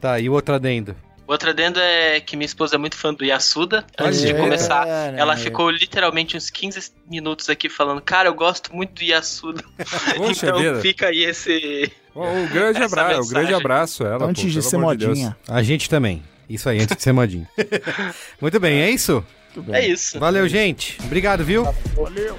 Tá, e o outro adendo. Outra adendo é que minha esposa é muito fã do Yasuda. Antes de começar, é, né? ela ficou literalmente uns 15 minutos aqui falando: Cara, eu gosto muito do Yasuda. *laughs* Poxa então vida. fica aí esse. Um grande *laughs* Essa abraço, um grande abraço ela. Antes pô, de ser amor de modinha. A gente também. Isso aí, antes de ser modinho. *laughs* Muito bem, é isso? Bem. É isso. Valeu, gente. Obrigado, viu? Valeu.